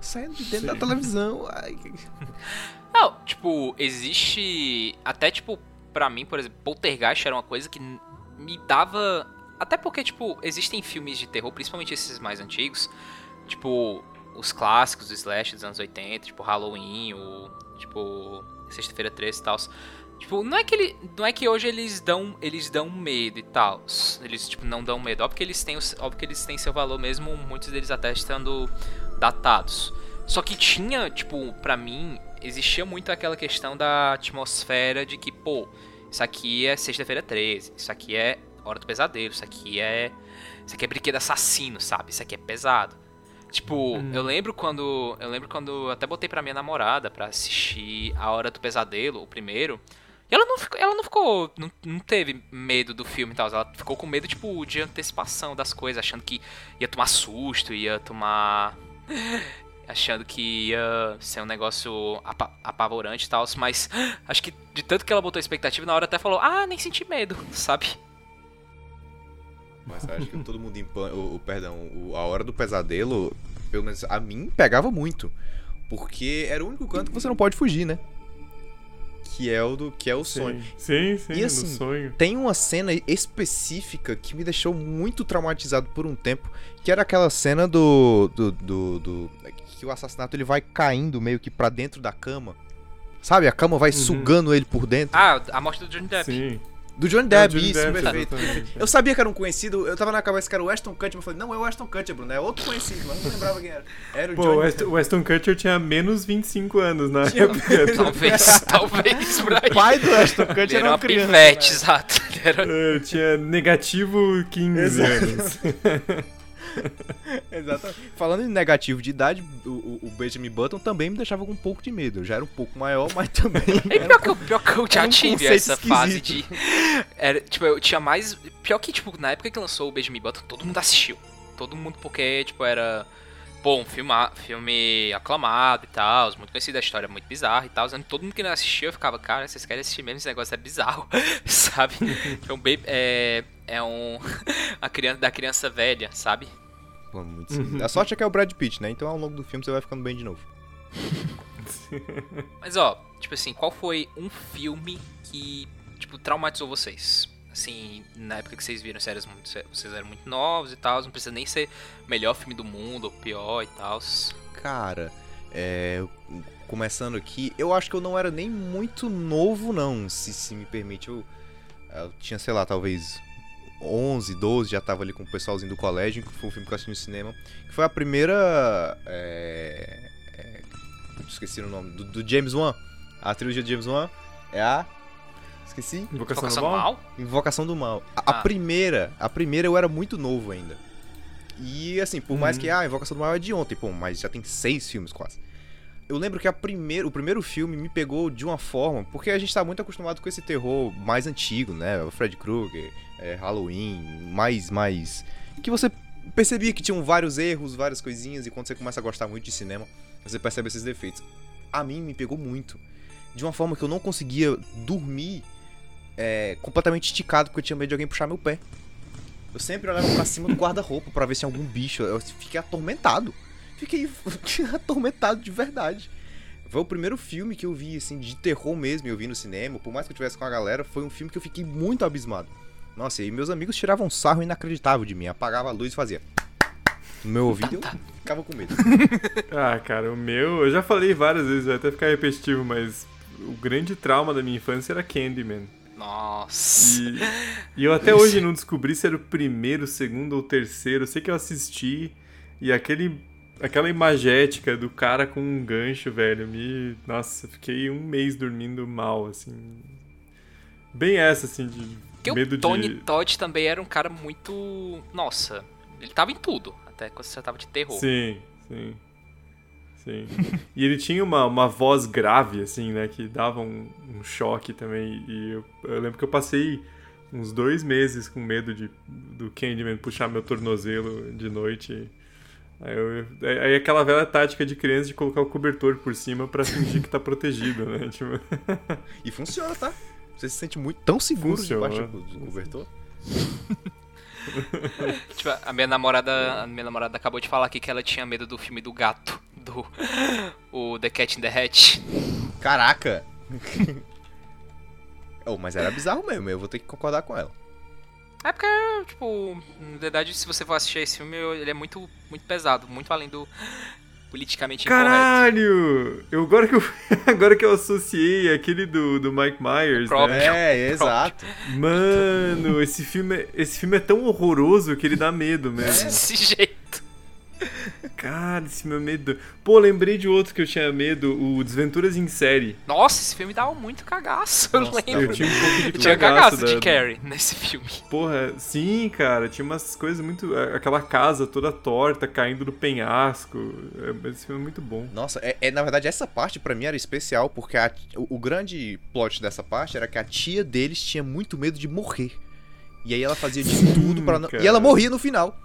Saindo de dentro da televisão. Ai, Não, tipo, existe. Até, tipo, pra mim, por exemplo, Poltergeist era uma coisa que me dava. Até porque, tipo, existem filmes de terror, principalmente esses mais antigos, tipo, os clássicos do Slash dos anos 80, tipo, Halloween, o. Tipo, Sexta-feira 13 e tal. Tipo, não é que ele, não é que hoje eles dão, eles dão medo e tal. Eles tipo não dão medo. Óbvio que eles têm, óbvio que eles têm seu valor mesmo, muitos deles até estando datados. Só que tinha, tipo, pra mim, existia muito aquela questão da atmosfera de que, pô, isso aqui é sexta-feira 13, isso aqui é hora do pesadelo, isso aqui é isso aqui é brinquedo assassino, sabe? Isso aqui é pesado. Tipo, eu lembro quando. Eu lembro quando eu até botei pra minha namorada pra assistir A Hora do Pesadelo, o primeiro. Ela não ficou. Ela não ficou. Não, não teve medo do filme e tal. Ela ficou com medo, tipo, de antecipação das coisas, achando que ia tomar susto, ia tomar. achando que ia ser um negócio apa- apavorante e tal. Mas acho que de tanto que ela botou expectativa, na hora até falou, ah, nem senti medo, sabe? Mas acho que todo mundo em. O, o- perdão, o- a hora do pesadelo, pelo menos a mim, pegava muito. Porque era o único canto que você não pode fugir, né? Que é o do que é o sonho. Sim, sim, sim E no assim, sonho. Tem uma cena específica que me deixou muito traumatizado por um tempo, que era aquela cena do do, do, do- que o assassinato ele vai caindo meio que pra dentro da cama. Sabe? A cama vai sugando ele por dentro. Ah, a morte do Johnny Depp. Sim. Do Johnny É, Depp, Johnny isso, Depp, perfeito. exatamente. Eu sabia que era um conhecido, eu tava na cabeça que era o Ashton Kutcher, mas eu falei, não, é o Ashton Kutcher, Bruno, é outro conhecido, mas eu não lembrava quem era. Era o Pô, Johnny Aston, o Aston Kutcher tinha menos 25 anos na Tinha época. Talvez, talvez, por aí. O pai do Ashton Kutcher era era uma criança. pivete, exato. Ele era... É, tinha negativo 15 anos. Exatamente. Falando em negativo de idade, o, o- Benjamin Button também me deixava com um pouco de medo. Eu já era um pouco maior, mas também. É pior que, eu, pior que eu já um tive essa fase de. esquisito. Era, tipo, eu tinha mais. Pior que, tipo, na época que lançou o Benjamin Button, todo mundo assistiu. Todo mundo, porque, tipo, era. Pô, um filme, filme aclamado e tal, muito conhecido, a história é muito bizarra e tal. Todo mundo que não assistiu, eu ficava, cara, vocês querem assistir mesmo? Esse negócio é bizarro, sabe? É um é, é um. a criança da criança velha, sabe? Muito esquisito. A sorte é que é o Brad Pitt, né? Então ao longo do filme você vai ficando bem de novo. Mas ó, tipo assim, qual foi um filme que, tipo, traumatizou vocês? Assim, na época que vocês viram séries muito. Vocês eram muito novos e tal, não precisa nem ser o melhor filme do mundo ou pior e tal. Cara, é, começando aqui, eu acho que eu não era nem muito novo, não, se, se me permite. Eu, eu tinha, sei lá, talvez 11, 12, já tava ali com o pessoalzinho do colégio, que foi um filme que eu assisti no cinema. Que foi a primeira. É, é, esqueci o nome. Do, do James Wan. A trilogia de James Wan é a. Esqueci? Invocação do Invocação Mal? Mal? Invocação do Mal. A, a Ah. primeira, a primeira eu era muito novo ainda. E assim, por mais Uhum. que ah, a Invocação do Mal é de ontem, pô, mas já tem seis filmes quase. Eu lembro que a primeira, o primeiro filme me pegou de uma forma, porque a gente tá muito acostumado com esse terror mais antigo, né? O Fred Krueger, é, Halloween, mais, mais. Que você percebia que tinham vários erros, várias coisinhas, e quando você começa a gostar muito de cinema, você percebe esses defeitos. A mim me pegou muito. De uma forma que eu não conseguia dormir é, completamente esticado porque eu tinha medo de alguém puxar meu pé. Eu sempre olhava pra cima do guarda-roupa pra ver se algum bicho. Eu fiquei atormentado. Fiquei atormentado de verdade. Foi o primeiro filme que eu vi, assim, de terror mesmo, eu vi no cinema. Por mais que eu tivesse com a galera, foi um filme que eu fiquei muito abismado. Nossa, e meus amigos tiravam um sarro inacreditável de mim. Apagava a luz e fazia. No meu ouvido eu ficava com medo. Ah, cara, o meu, eu já falei várias vezes, vai até ficar repetitivo, mas o grande trauma da minha infância era Candyman. Nossa. E, e eu até hoje não descobri se era o primeiro, o segundo ou o terceiro. Eu sei que eu assisti e aquele, aquela imagética do cara com um gancho, velho, me. Nossa, fiquei um mês dormindo mal, assim. Bem essa, assim, de Porque medo o Tony de. Todd também era um cara muito. Nossa, ele tava em tudo. Até quando você tava de terror. Sim, sim. Sim. E ele tinha uma, uma voz grave, assim, né? Que dava um, um choque também. E eu, eu lembro que eu passei uns dois meses com medo de, do Candyman puxar meu tornozelo de noite. Aí, eu- aí aquela velha tática de criança de colocar o cobertor por cima pra fingir que tá protegido, né? Tipo, E funciona, tá? Você se sente muito tão seguro Funciona. debaixo do, do cobertor. Tipo, a minha namorada. A minha namorada acabou de falar aqui que ela tinha medo do filme do gato. Do. O The Cat in the Hat. Caraca! oh, mas era bizarro mesmo, eu vou ter que concordar com ela. É porque, tipo, na verdade, se você for assistir esse filme, ele é muito, muito pesado, muito além do politicamente incorreto. Caralho! Eu, agora, que eu, agora que eu associei aquele do, do Mike Myers, próprio. né? É, exato. Mano, esse filme, é- esse filme é tão horroroso que ele dá medo mesmo. Desse jeito. Cara, esse meu medo. Pô, lembrei de outro que eu tinha medo, o Desventuras em Série. Nossa, esse filme dava muito cagaço, eu Nossa, Eu lembro. tinha um pouco de Eu tinha cagaço cagaço de da- Carrie nesse filme. Porra, sim, cara, tinha umas coisas muito. Aquela casa toda torta caindo do penhasco. É, Esse filme é muito bom. Nossa, é, é, na verdade essa parte pra mim era especial porque a- o, o grande plot dessa parte era que a tia deles tinha muito medo de morrer. E aí ela fazia de tudo pra não... cara. E ela morria no final.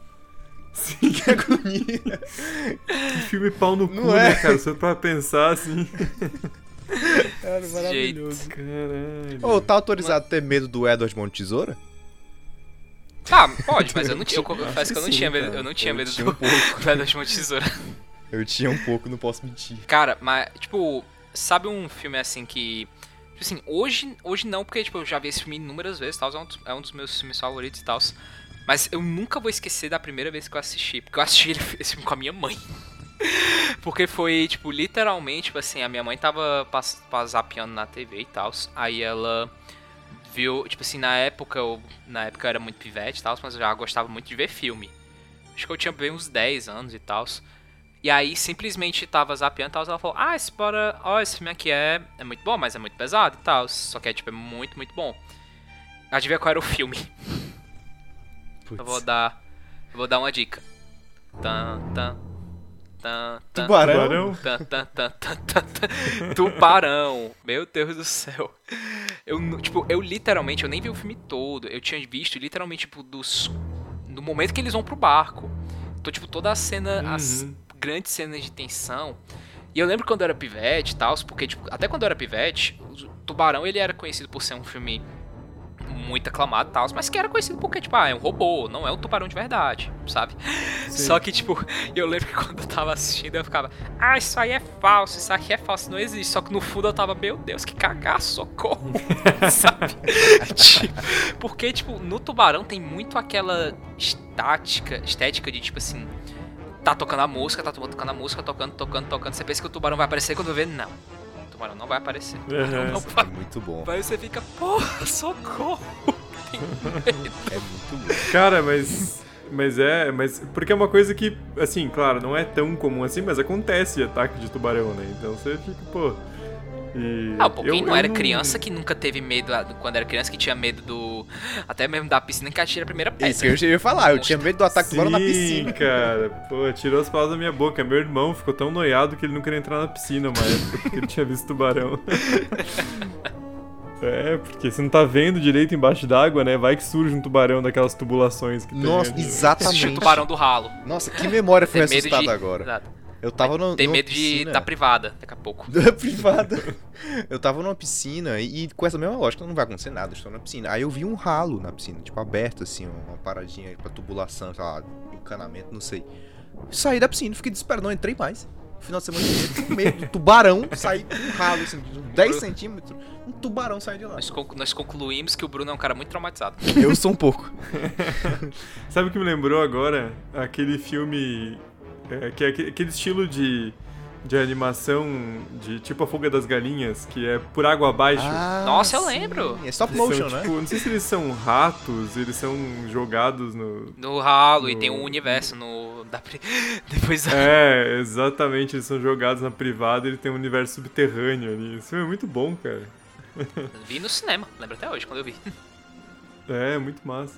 Sim, Que agonia. que filme pau no cu, Não né, é? cara? Só pra pensar assim. Desse jeito. Caralho. Ô, tá autorizado a ter medo do Edward Mão Tesoura? Tá, pode, mas eu não tinha. Eu confesso que eu não tinha medo. cara. Eu não tinha Eu medo tinha do um pouco. Pedra de uma tesoura. Eu tinha um pouco, não posso mentir. Cara, mas, tipo, sabe um filme assim que. Tipo assim, hoje, hoje não, porque tipo, eu já vi esse filme inúmeras vezes, tal, é, um dos, é um dos meus filmes favoritos e tal. Mas eu nunca vou esquecer da primeira vez que eu assisti. Porque eu assisti esse filme com a minha mãe. Porque foi, tipo, literalmente, tipo assim, a minha mãe tava zapeando na TV e tal. Aí ela viu, tipo assim, na época, eu, na época eu era muito pivete e tal, mas eu já gostava muito de ver filme. Acho que eu tinha bem uns 10 anos e tal. E aí simplesmente tava zapeando e tal, ela falou, ah, esse bora, ó, esse filme aqui é, é muito bom, mas é muito pesado e tal. Só que é tipo, é muito, muito bom. Adivinha qual era o filme? Eu vou dar. Eu vou dar uma dica. Tan, tan, tan, tan, Tubarão? tan, tan, tan, tan, tan, tan. Tubarão. Meu Deus do céu. Eu, tipo, eu literalmente, eu nem vi o filme todo. Eu tinha visto literalmente, tipo, dos. No momento que eles vão pro barco. Então, tipo, toda a cena. As Uhum. grandes cenas de tensão. E eu lembro quando eu era pivete e tal, porque, tipo, até quando eu era pivete, o Tubarão ele era conhecido por ser um filme muito aclamado e tal, mas que era conhecido porque, tipo, ah, é um robô, não é um tubarão de verdade, sabe? Só que, tipo, eu lembro que quando eu tava assistindo eu ficava, ah, isso aí é falso, isso aqui é falso, não existe. Só que no fundo eu tava, meu Deus, que cagaço, socorro, sabe? Tipo, porque, tipo, no tubarão tem muito aquela estática, estética de, tipo assim, tá tocando a música, tá tocando a música, tocando, tocando, tocando. Você pensa que o tubarão vai aparecer quando vê, não. Não vai aparecer. Uhum. não É muito bom. Aí você fica, porra, socorro. É muito bom. Cara, mas. Mas é, mas. Porque é uma coisa que, assim, claro, não é tão comum assim, mas acontece ataque de tubarão, né? Então você fica, pô. E Ah, pô, quem eu- não eu era criança que nunca teve medo, ah, quando era criança que tinha medo do. Até mesmo da piscina que atira a primeira Isso pedra. que eu ia falar, eu tinha medo do ataque do tubarão na Sim, piscina. cara. Pô, tirou as palavras da minha boca. Meu irmão ficou tão noiado que ele não queria entrar na piscina uma época porque ele tinha visto tubarão. É, porque você não tá vendo direito embaixo d'água, né? Vai que surge um tubarão daquelas tubulações que tem Nossa. Assistir exatamente. o tubarão do ralo. Nossa, que memória foi medo assustada de. agora. Exato. Eu tava no, Tem medo de piscina. da privada daqui a pouco. Da privada. Eu tava numa piscina e, e com essa mesma lógica não vai acontecer nada, eu estou na piscina. Aí eu vi um ralo na piscina, tipo aberto assim, uma paradinha aí pra tubulação, sei lá, encanamento, não sei. Saí da piscina, fiquei desesperado, não entrei mais. Final de semana inteiro, com medo do tubarão sair com um ralo assim, de uns 10 centímetros, um tubarão sair de lá. Nós, con- nós concluímos que o Bruno é um cara muito traumatizado. Eu sou um pouco. Sabe o que me lembrou agora? Aquele filme. É, que é aque- aquele estilo de, de animação de tipo a fuga das galinhas, que é por água abaixo. Nossa, eu sim. lembro. É stop Eles são, motion, né? tipo, Não sei se eles são ratos, eles são jogados no. No Halo, e No- tem um universo no. Da, pri- depois É, exatamente, eles são jogados na privada e ele tem um universo subterrâneo ali. Isso é muito bom, cara. vi no cinema, lembro até hoje quando eu vi. É, muito massa.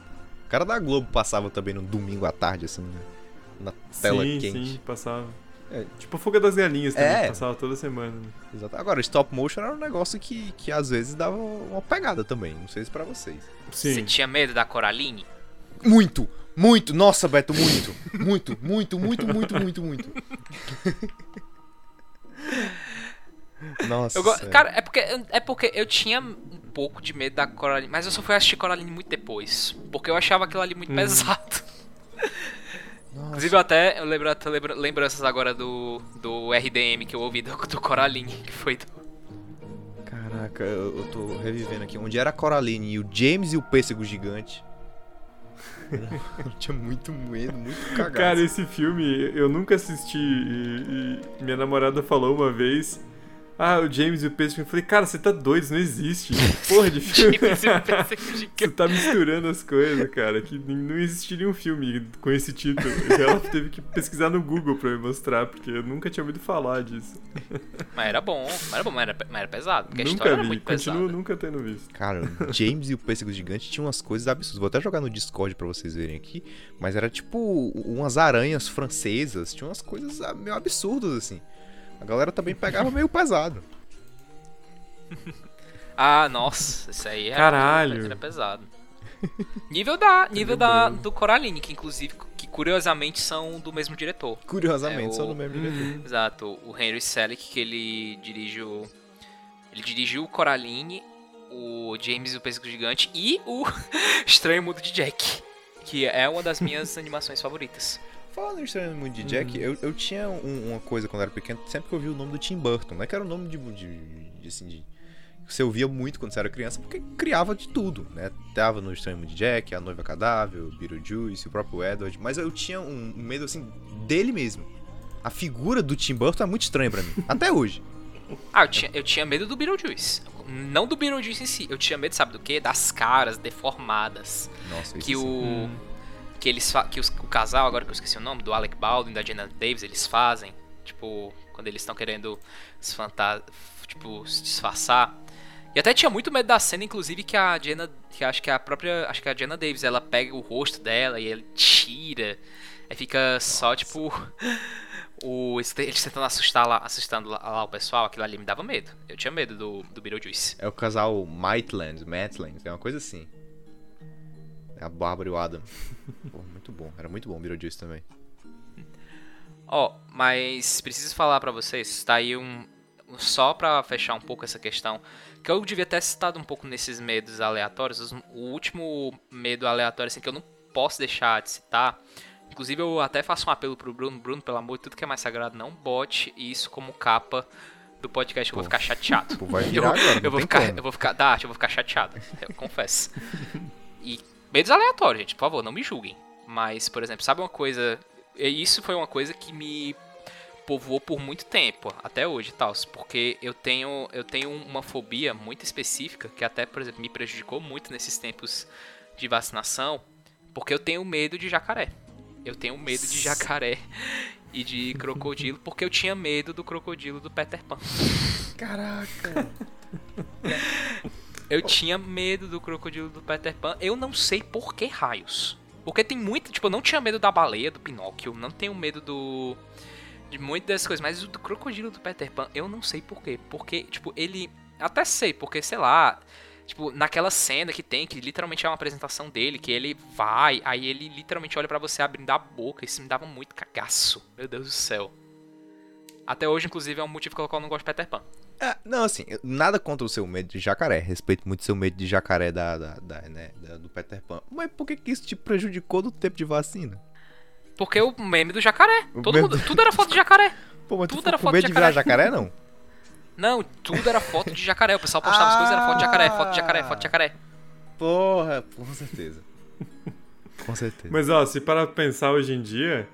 O cara da Globo passava também no domingo à tarde, assim, né? Na tela sim, quente. sim, passava. É. Tipo a fuga das galinhas também, É. passava toda semana. né? Exato. Agora, stop motion era um negócio que, que às vezes dava uma pegada também. Não sei se pra vocês. Você Sim. tinha medo da Coraline? Muito! Muito! Nossa, Beto, muito! Muito, muito, muito, muito, muito, muito. Nossa. Eu go-. Cara, é porque, é porque eu tinha um pouco de medo da Coraline, mas eu só fui assistir Coraline muito depois. Porque eu achava aquilo ali muito pesado. Inclusive, eu até eu lembro até lembra- lembranças agora do, do RDM que eu ouvi do, do Coraline, que foi do. Caraca, eu, eu tô revivendo aqui. Onde era a Coraline e o James e o pêssego gigante. Eu tinha muito medo, muito cagado. Cara, esse filme eu nunca assisti e, e minha namorada falou uma vez. Ah, o James e o Peixe. Eu falei, cara, você tá doido, isso não existe. Porra de filme. James e o Pêssego Gigante. Você tá misturando as coisas, cara. Que não existiria um filme com esse título. E ela teve que pesquisar no Google pra me mostrar, porque eu nunca tinha ouvido falar disso. Mas era bom, mas era bom, mas era, mas era pesado. Porque a nunca história era vi, muito continuo pesada. nunca tendo visto. Cara, o James e o pêssego gigante tinham umas coisas absurdas. Vou até jogar no Discord pra vocês verem aqui. Mas era tipo umas aranhas francesas. Tinha umas coisas ah, meio absurdas, assim. A galera também pegava meio pesado. Ah, nossa, isso aí era, Caralho. era pesado. Nível da, nível da, do Coraline, que inclusive, que curiosamente são do mesmo diretor. Curiosamente, É, só o- no mesmo diretor. Exato, o Henry Selick, que ele dirige o... Ele dirigiu o Coraline, o James e o Pêssego Gigante e o Estranho Mundo de Jack, que é uma das minhas animações favoritas. Falando em Estranho Mundo de Jack, eu, eu tinha um- uma coisa quando eu era pequeno, sempre que eu ouvia o nome do Tim Burton, né? Que era o nome de, de, de, assim, de você ouvia muito quando você era criança, porque criava de tudo, né? Tava no Estranho Mundo de Jack, A Noiva Cadáver, o Beetlejuice, o próprio Edward, mas eu tinha um medo, assim, dele mesmo. A figura do Tim Burton é muito estranha pra mim, até hoje. Ah, eu tinha, eu tinha medo do Beetlejuice. Não do Beetlejuice em si, eu tinha medo, sabe do quê? Das caras deformadas. Nossa, isso que o que eles que os- o casal agora que eu esqueci o nome do Alec Baldwin e da Jenna Davis eles fazem tipo quando eles estão querendo se tipo se disfarçar. E até tinha muito medo da cena inclusive que a Jenna que acho que a própria acho que a Jenna Davis ela pega o rosto dela e ele tira. Aí fica só tipo o eles tentando assustar lá assustando lá, lá o pessoal aquilo ali me dava medo. Eu tinha medo do do Beetlejuice. É o casal Maitland, Maitland, é uma coisa assim. É a Bárbara e o Adam. Pô, muito bom, era muito bom o Beetlejuice também. Ó, mas preciso falar pra vocês, tá aí um só pra fechar um pouco essa questão, que eu devia ter citado um pouco nesses medos aleatórios, os- o último medo aleatório assim que eu não posso deixar de citar. Inclusive eu até faço um apelo pro Bruno, Bruno, pelo amor de tudo que é mais sagrado, não bote isso como capa do podcast, eu vou ficar chateado. Pô, vai Eu, virar agora, não eu vou ficar, como. eu vou ficar, Dart, eu vou ficar chateado, eu confesso. E medos aleatórios, gente, por favor, não me julguem. Mas, por exemplo, sabe uma coisa, e isso foi uma coisa que me povoou por muito tempo, até hoje tal, porque eu tenho eu tenho uma fobia muito específica que até, por exemplo, me prejudicou muito nesses tempos de vacinação, porque eu tenho medo de jacaré. Eu tenho medo de jacaré e de crocodilo, porque eu tinha medo do crocodilo do Peter Pan. Caraca! Eu tinha medo do crocodilo do Peter Pan. Eu não sei por que raios. Porque tem muito. Tipo, eu não tinha medo da baleia do Pinóquio. Não tenho medo do. De muitas dessas coisas. Mas o do crocodilo do Peter Pan, eu não sei por quê. Porque, tipo, ele. Até sei, porque, sei lá. Tipo, naquela cena que tem, que literalmente é uma apresentação dele, que ele vai, aí ele literalmente olha pra você abrindo a boca. Isso me dava muito cagaço. Meu Deus do céu. Até hoje, inclusive, é um motivo pelo qual eu não gosto de Peter Pan. É, não, assim, nada contra o seu medo de jacaré. Respeito muito o seu medo de jacaré da, da, da, né, da- do Peter Pan. Mas por que, que isso te prejudicou no tempo de vacina? Porque o meme do jacaré. O Todo meme mundo, tudo era foto de jacaré. Pô, mas tu Tudo ficou era foto medo de de virar jacaré. jacaré, não? Não, tudo era foto de jacaré. O pessoal postava as coisas, era foto de jacaré, foto de jacaré, foto de jacaré. Porra, com certeza. com certeza. Mas ó, se parar pra pensar hoje em dia,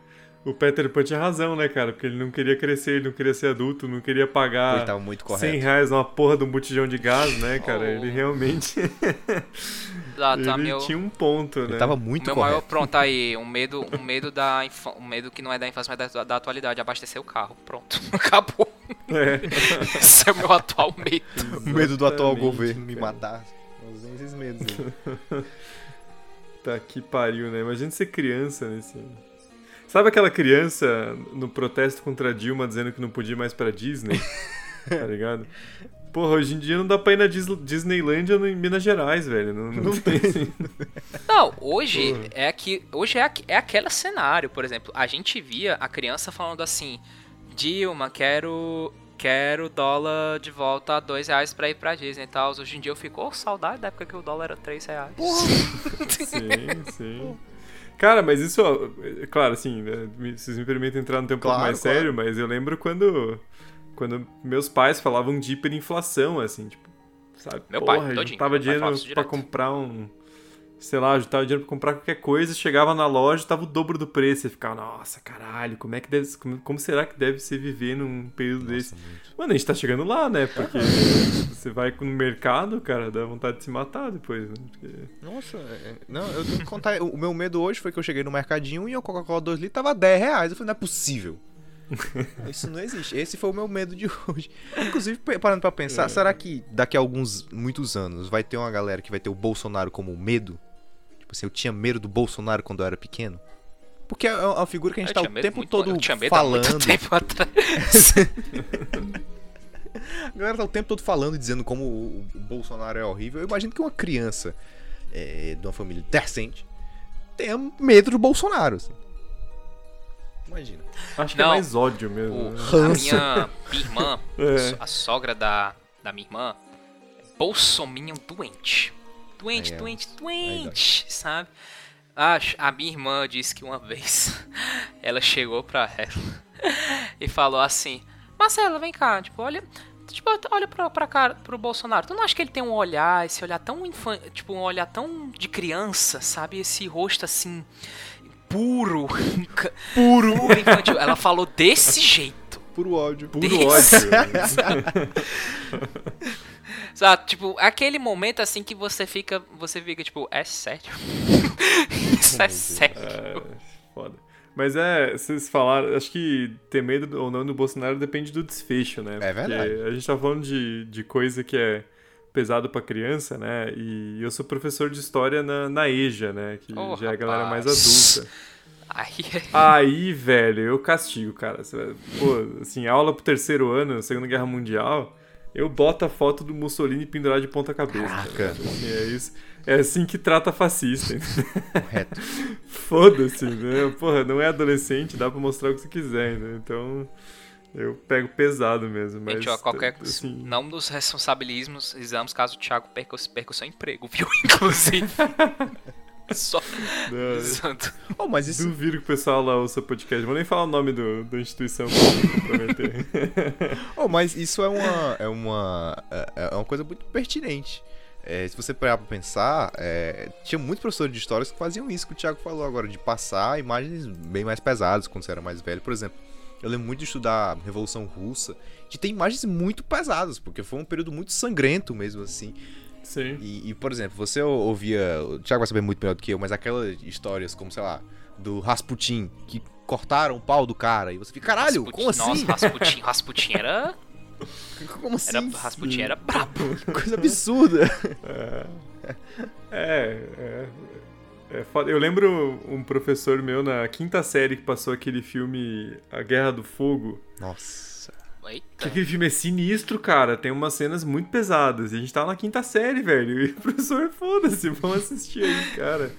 o Peter Pan tinha razão, né, cara? Porque ele não queria crescer, ele não queria ser adulto, não queria pagar Ele tava muito 100 correto. reais numa porra de um botijão de gás, né, cara? Oh. Ele realmente Lá tá ele meu, tinha um ponto, né? Ele tava muito meu correto. maior. Pronto, aí. Um medo, um medo da infância. Um medo que não é da infância, mas da, da atualidade. Abastecer o carro. Pronto. Acabou. É. Esse é o meu atual medo. O medo do atual governo me cara. matar. Usem esses medos. Tá que pariu, né? Imagina ser criança nesse. Sabe aquela criança no protesto contra a Dilma dizendo que não podia ir mais pra Disney? tá ligado? Porra, hoje em dia não dá pra ir na Dis Disneylândia no- em Minas Gerais, velho. Não, não, tem. Não, hoje Porra. é que hoje é, é aquele cenário, por exemplo, a gente via a criança falando assim: "Dilma, quero quero dólar de volta a dois reais pra ir pra Disney e tal". Hoje em dia eu fico, oh, saudade da época que o dólar era três reais. Sim, sim. Cara, mas isso, ó, é claro, assim, né, vocês me permitem entrar no tempo um pouco Claro, mais claro. sério, mas eu lembro quando, quando meus pais falavam de hiperinflação, assim, tipo, sabe? Meu Porra, pai, todinho, pai dinheiro pra direto. comprar um, sei lá, juntava dinheiro pra comprar qualquer coisa, chegava na loja, tava o dobro do preço, e ficava, nossa, caralho, como é que deve, como, como será que deve ser viver num período desse? Mano, a gente tá chegando lá, né? Porque você vai no mercado, cara, dá vontade de se matar depois, né? Porque... Nossa, é- não, eu tenho que contar. O meu medo hoje foi que eu cheguei no mercadinho e a Coca-Cola 2 litros tava 10 reais. Eu falei, não é possível. Isso não existe. Esse foi o meu medo de hoje. Inclusive, parando pra pensar, será que daqui a alguns, muitos anos, vai ter uma galera que vai ter o Bolsonaro como medo? Tipo assim, eu tinha medo do Bolsonaro quando eu era pequeno? Porque é uma figura que a gente Eu tá o medo tempo muito- todo eu tinha medo há falando. muito tempo atrás. A galera tá o tempo todo falando e dizendo como o, Bolsonaro é horrível. Eu imagino que uma criança é, de uma família decente tenha medo do Bolsonaro. assim. Imagina. Acho que Não, é mais ódio mesmo. O- né? a minha, minha irmã, É. a sogra da, da minha irmã, é bolsominion doente. É- doente, doente, sabe? A, a minha irmã disse que uma vez ela chegou pra ela e falou assim: Marcela, vem cá, tipo, olha. Tipo, olha pra, pra cara, pro Bolsonaro. Tu não acha que ele tem um olhar, esse olhar tão infan... Tipo, um olhar tão de criança, sabe? Esse rosto assim. Puro. Puro. Puro infantil. Ela falou desse jeito. Puro ódio. Puro Desse- ódio. Sabe? Tipo, aquele momento assim que você fica. Você fica, tipo, é sério? Isso é sério. É, foda. Mas é, vocês falaram, acho que ter medo ou não do Bolsonaro depende do desfecho, né? É verdade. Porque a gente tá falando de, de coisa que é pesado pra criança, né? E eu sou professor de história na, na EJA, né? Que Oh, já é a galera mais adulta. Aí, Aí, velho, eu castigo, cara. Pô, assim, aula pro terceiro ano, Segunda Guerra Mundial, eu boto a foto do Mussolini pendurado de ponta cabeça. Caraca. cara. Assim, é isso. É assim que trata fascista. Correto. Foda-se, né? Porra, não é adolescente, dá pra mostrar o que você quiser, né? Então, eu pego pesado mesmo, mas... gente, ó, qualquer. assim, Não nos responsabilizamos caso o Thiago perca, o- perca o seu emprego, viu? Inclusive. Só. Oh, mas isso. duvido que o pessoal lá ouça podcast. Vou nem falar o nome do, da instituição pra comprometer. Oh, mas isso é uma. É uma. É é uma coisa muito pertinente. É, se você parar pra pensar, é, tinha muitos professores de histórias que faziam isso que o Thiago falou agora, de passar imagens bem mais pesadas quando você era mais velho. Por exemplo, eu lembro muito de estudar a Revolução Russa, de ter imagens muito pesadas, porque foi um período muito sangrento mesmo, assim. Sim. E, e, por exemplo, você ou- ouvia. O Thiago vai saber muito melhor do que eu, mas aquelas histórias como, sei lá, do Rasputin, que cortaram o pau do cara, e você fica, caralho, Rasputin- como assim? Nossa, Rasputin, Rasputin era. Como assim? era Rasputin era brabo. Coisa absurda. É, é, é foda. Eu lembro um professor meu na quinta série que passou aquele filme A Guerra do Fogo. Nossa. Que Eita. aquele filme é sinistro, cara. Tem umas cenas muito pesadas. E a gente tava na quinta série, velho. E o professor, foda-se, vamos assistir aí, cara.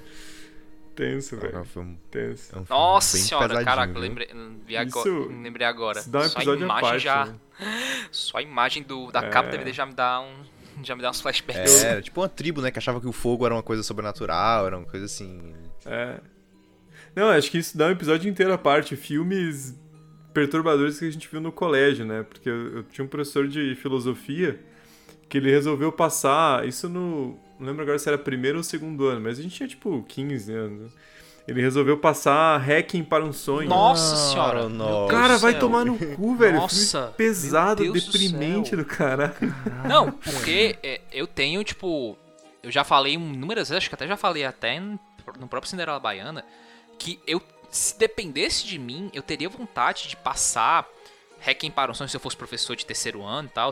Tenso, velho. Foi um, Tenso. é um filme Nossa senhora, caraca, lembrei, vi Isso- agora, lembrei agora. Isso dá um Só a episódio imagem parte. já. né? Só a imagem do, da É. capa do DVD já me dá um. Já me dá uns flashbacks. É, era tipo uma tribo, né, que achava que o fogo era uma coisa sobrenatural, era uma coisa assim. É. Não, acho que isso dá um episódio inteiro à parte. Filmes perturbadores que a gente viu no colégio, né? Porque eu, eu tinha um professor de filosofia que ele resolveu passar isso no. Não lembro agora se era primeiro ou segundo ano, mas a gente tinha tipo 15 anos. Ele resolveu passar Hacking para um Sonho. Nossa senhora. Deus Cara, do vai céu. tomar no cu, velho. Nossa, Filme pesado, do deprimente céu. do cara. Não, porque é, eu tenho, tipo. Eu já falei inúmeras vezes, acho que até já falei até no no próprio Cinderela Baiana, que eu, se dependesse de mim, eu teria vontade de passar Hacking para um sonho se eu fosse professor de terceiro ano e tal.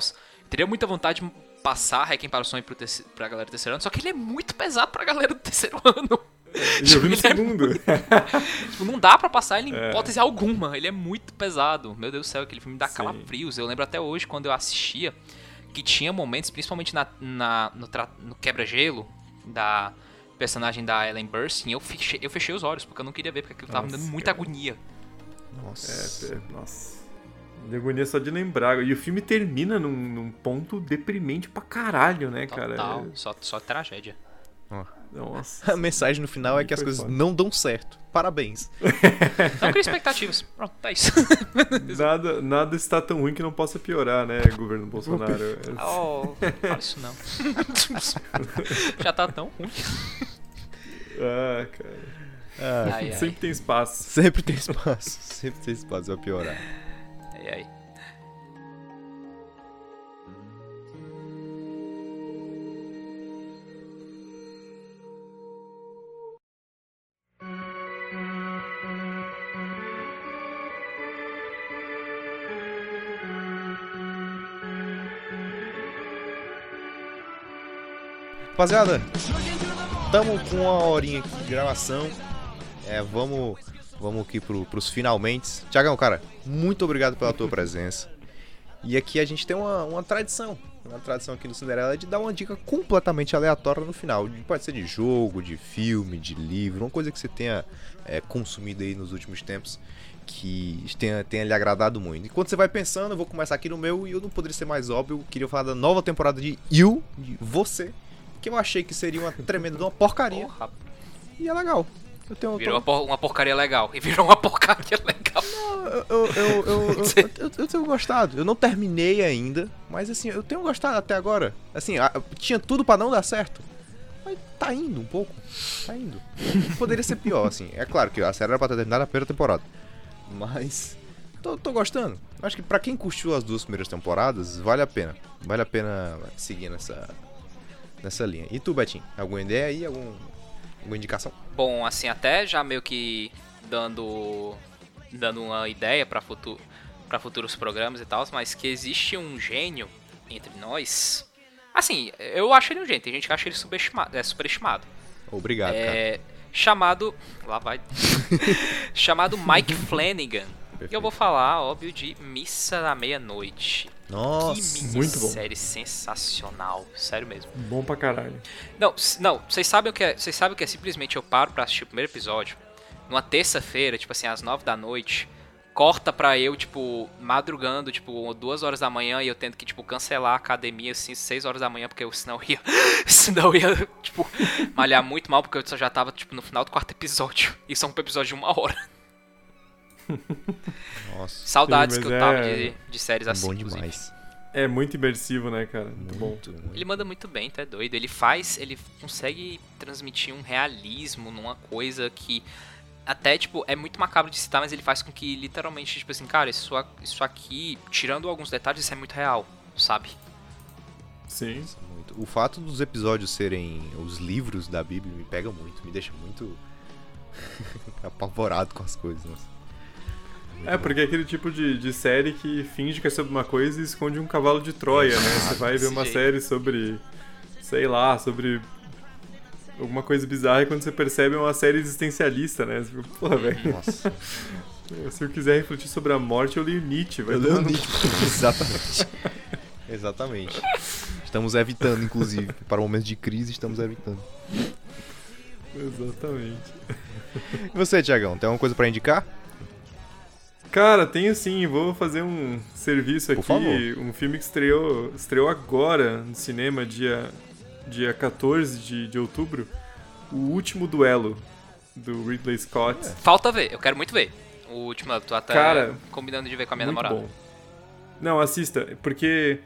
Teria muita vontade de passar Hacking para um sonho pro terce- pra galera do terceiro ano, só que ele é muito pesado pra galera do terceiro ano. Já vi no Ele é segundo. Tipo, não dá pra passar ele em É. hipótese alguma. Ele é muito pesado. Meu Deus do céu, aquele filme dá Sim. calafrios. Eu lembro até hoje quando eu assistia que tinha momentos, principalmente na, na- no, tra- no quebra-gelo da personagem da Ellen Burstyn, eu fechei, eu fechei os olhos porque eu não queria ver, porque aquilo tava me dando muita cara. agonia. Nossa. É, é, nossa. De agonia só de lembrar. E o filme termina num, num ponto deprimente pra caralho, né, cara? Total, só, só tragédia. Nossa. A mensagem no final é que as coisas foda. não dão certo. Parabéns. Não cria expectativas. Pronto, é isso. Nada, nada está tão ruim que não possa piorar, né, governo Bolsonaro? oh, fala isso não. Já tá tão ruim. Ah, cara. Ah, Ai, ai, Sempre tem espaço. sempre tem espaço. Sempre tem espaço pra piorar. ai, ai. Rapaziada, tamo com uma horinha aqui de gravação. É, vamos, vamos aqui pro, pros finalmente. Tiagão, cara, muito obrigado pela tua presença. E aqui a gente tem uma, uma tradição. Uma tradição aqui no Cinderela de dar uma dica completamente aleatória no final. Pode ser de jogo, de filme, de livro, uma coisa que você tenha é, consumido aí nos últimos tempos que tenha, tenha lhe agradado muito. Enquanto você vai pensando, eu vou começar aqui no meu e eu não poderia ser mais óbvio. Queria falar da nova temporada de You, de Você, que eu achei que seria uma tremenda de uma porcaria. Porra, E é legal. Eu tenho. virou uma, por- uma porcaria legal. E virou uma porcaria legal. eu, eu, eu, eu, eu, tenho gostado. Eu não terminei ainda, mas assim, eu tenho gostado até agora. Assim, a- tinha tudo pra não dar certo. Mas tá indo um pouco. Tá indo. Poderia ser pior, assim. É claro que a série era pra ter terminado na primeira temporada. Mas. Tô, tô gostando. Acho que pra quem curtiu as duas primeiras temporadas, vale a pena. Vale a pena seguir nessa, nessa linha. E tu, Betinho? Alguma ideia aí? Algum, alguma indicação? Bom, assim, até já meio que dando dando uma ideia para futuro para futuros programas e tal, mas que existe um gênio entre nós. Assim, eu acho ele um gênio, tem gente que acha ele subestimado, é superestimado. Obrigado, cara. É chamado, lá vai. chamado Mike Flanagan. E eu vou falar, óbvio, de Missa da Meia-Noite. Nossa. muito bom. série sensacional, sério mesmo. Bom pra caralho. Não, não, vocês sabem o que é? Vocês sabem o que é simplesmente eu paro pra assistir o primeiro episódio numa terça-feira, tipo assim, às nove da noite, corta pra eu, tipo, madrugando, tipo, duas horas da manhã e eu tendo que, tipo, cancelar a academia, assim, seis horas da manhã, porque eu senão ia, senão ia, tipo, malhar muito mal, porque eu já tava, tipo, no final do quarto episódio. Isso é um episódio de uma hora. Nossa. Saudades Sim, que eu tava é de, de séries assim, bom inclusive. demais. É muito imersivo, né, cara? Muito bom. Muito, muito. Ele manda muito bem, tá doido. Ele faz, ele consegue transmitir um realismo numa coisa que até, tipo, é muito macabro de citar, mas ele faz com que literalmente, tipo assim, cara, isso, isso aqui, tirando alguns detalhes, isso é muito real, sabe? Sim. Muito. O fato dos episódios serem os livros da Bíblia me pega muito, me deixa muito apavorado com as coisas. nossa. É, porque é aquele tipo de, de série que finge que é sobre uma coisa e esconde um cavalo de Troia, né? Você vai ver uma série sobre, sei lá, sobre alguma coisa bizarra e quando você percebe é uma série existencialista, né? Você fica, porra, velho, Nossa, se eu quiser refletir sobre a morte, eu leio Nietzsche, vai eu leio Nietzsche. Exatamente. Exatamente. Estamos evitando, inclusive. Para momentos de crise, estamos evitando. Exatamente. E você, Tiagão, tem alguma coisa pra indicar? Cara, tenho sim, vou fazer um serviço Por aqui, favor. um filme que estreou, estreou agora no cinema, dia, dia 14 de, de outubro, O Último Duelo, do Ridley Scott. Falta ver, eu quero muito ver. O último, tô até Cara, combinando de ver com a minha Muito namorada. bom. Não, assista, porque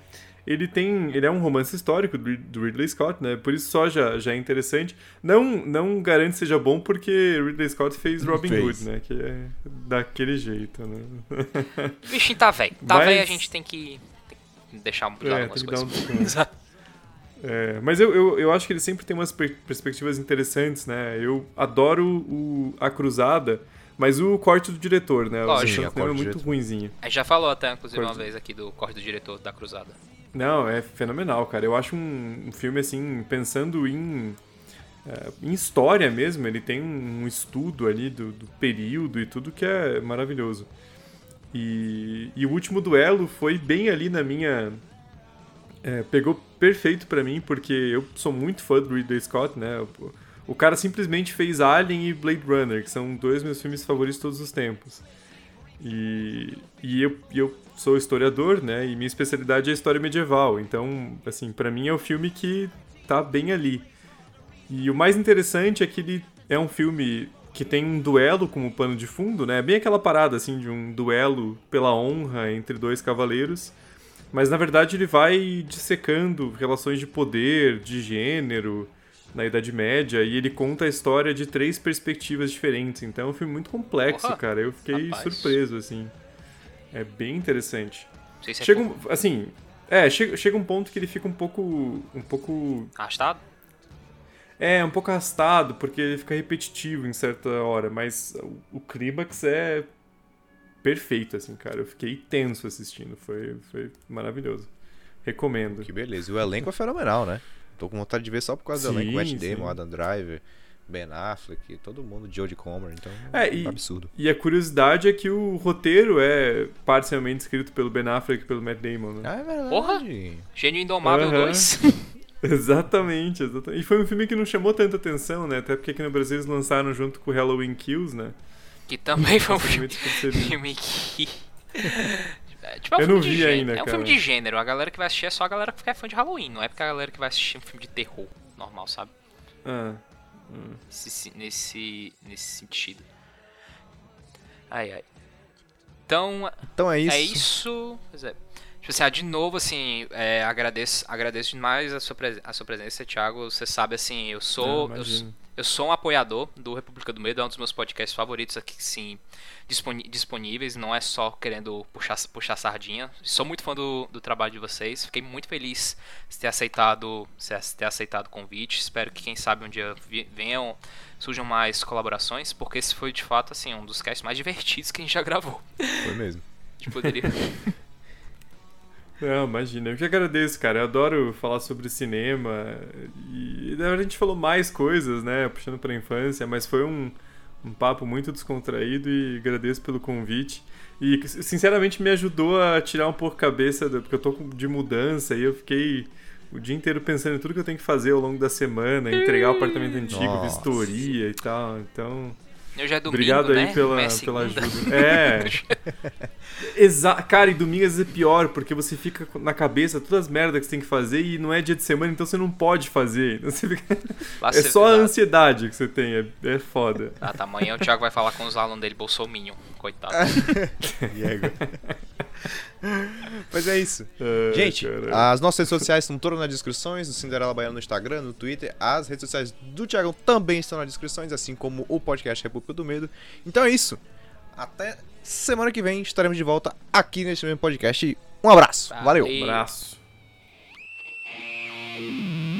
ele tem. Ele é um romance histórico do, Rid- do Ridley Scott, né? Por isso só já, já é interessante. Não, não garante que seja bom porque Ridley Scott fez Robin Fez. Hood, né? Que é daquele jeito, né? O bichinho tá velho. Tá Mas- velho, a gente tem que, tem que deixar de lado É, algumas tem que dar um coisas. Exato. É, mas eu, eu, eu acho que ele sempre tem umas per- perspectivas interessantes, né? Eu adoro o, a Cruzada, mas o corte do diretor, né? O Lógico. Sim, Santos a corte Lema é muito diretor. ruinzinho. A gente já falou até, inclusive, uma Corte. vez aqui do corte do diretor da Cruzada. Não, é fenomenal, cara. Eu acho um, um filme, assim, pensando em, é, em história mesmo, ele tem um estudo ali do, do período e tudo que é maravilhoso. E, e o último duelo foi bem ali na minha. é, pegou perfeito pra mim, porque eu sou muito fã do Ridley Scott, né? O, o cara simplesmente fez Alien e Blade Runner, que são dois meus filmes favoritos de todos os tempos. E, e eu, eu sou historiador, né? E minha especialidade é história medieval. Então, assim, pra mim é o filme que tá bem ali. E o mais interessante é que ele é um filme que tem um duelo como pano de fundo, né? Bem aquela parada, assim, de um duelo pela honra entre dois cavaleiros. Mas, na verdade, ele vai dissecando relações de poder, de gênero, na Idade Média, e ele conta a história de três perspectivas diferentes. Então é um filme muito complexo, Porra, cara. Eu fiquei rapaz. surpreso, assim. É bem interessante. Não sei se é Chega pouco um, assim, é, chega, chega um ponto que ele fica um pouco um pouco arrastado. é, um pouco arrastado, porque ele fica repetitivo em certa hora, mas o, o clímax é perfeito assim, cara. Eu fiquei tenso assistindo, foi foi maravilhoso. Recomendo. Que beleza. E o elenco é fenomenal, né? Tô com vontade de ver só por causa do Sim, elenco. Matt. Damon, Adam Driver, Ben Affleck, todo mundo, Jodie Comer, então É, e- um absurdo. E a curiosidade é que o roteiro é parcialmente escrito pelo Ben Affleck e pelo Matt Damon, né? Ah, é verdade. Porra! Gênio Indomável Aham. 2. Exatamente, exatamente. E foi um filme que não chamou tanta atenção, né? Até porque aqui no Brasil eles lançaram junto com o Halloween Kills, né? que também foi um filme, filme que. É, tipo, é um Eu filme não de vi gênero. ainda, É um cara. filme de gênero. A galera que vai assistir é só a galera que é fã de Halloween, não é porque a galera que vai assistir um filme de terror normal, sabe? Ah, Nesse, nesse, nesse sentido. Ai, ai. Então, Então é isso. É isso. Pois é. Tipo assim, ah, de novo, assim, é, agradeço, agradeço demais a sua, a sua presença, Thiago. Você sabe, assim, eu sou. Não, eu. Eu sou um apoiador do República do Medo, é um dos meus podcasts favoritos aqui, sim, disponíveis. Não é só querendo puxar, puxar sardinha. Sou muito fã do, do trabalho de vocês. Fiquei muito feliz de ter aceitado, de ter aceitado o convite. Espero que, quem sabe, um dia venham, surjam mais colaborações, porque esse foi, de fato, assim, um dos casts mais divertidos que a gente já gravou. Foi mesmo. A gente poderia. Não, imagina. Eu que agradeço, cara. Eu adoro falar sobre cinema. E a gente falou mais coisas, né? Puxando pra infância, mas foi um, um papo muito descontraído e agradeço pelo convite. E sinceramente me ajudou a tirar um pouco a cabeça, do- porque eu tô de mudança e eu fiquei o dia inteiro pensando em tudo que eu tenho que fazer ao longo da semana, entregar o apartamento antigo, Nossa. vistoria e tal. Então, Eu já é domingo, Obrigado né? aí pela, Amanhã é pela segunda. ajuda. É. Exa Cara, e domingo às vezes é pior, porque você fica na cabeça todas as merdas que você tem que fazer e não é dia de semana, então você não pode fazer. Então você fica- É só a ansiedade que você tem, é, é foda. Ah, tá. Amanhã o Thiago vai falar com os alunos dele, Bolsominion. Coitado. Diego. Mas é isso. Ai, Gente, caralho. as nossas redes sociais estão todas nas descrições, do Cinderela Baiana no Instagram, no Twitter. As redes sociais do Thiagão também estão nas descrições, assim como o podcast República do Medo. Então é isso. Até semana que vem estaremos de volta aqui neste mesmo podcast. Um abraço. Valeu. Valeu. Abraço. Thank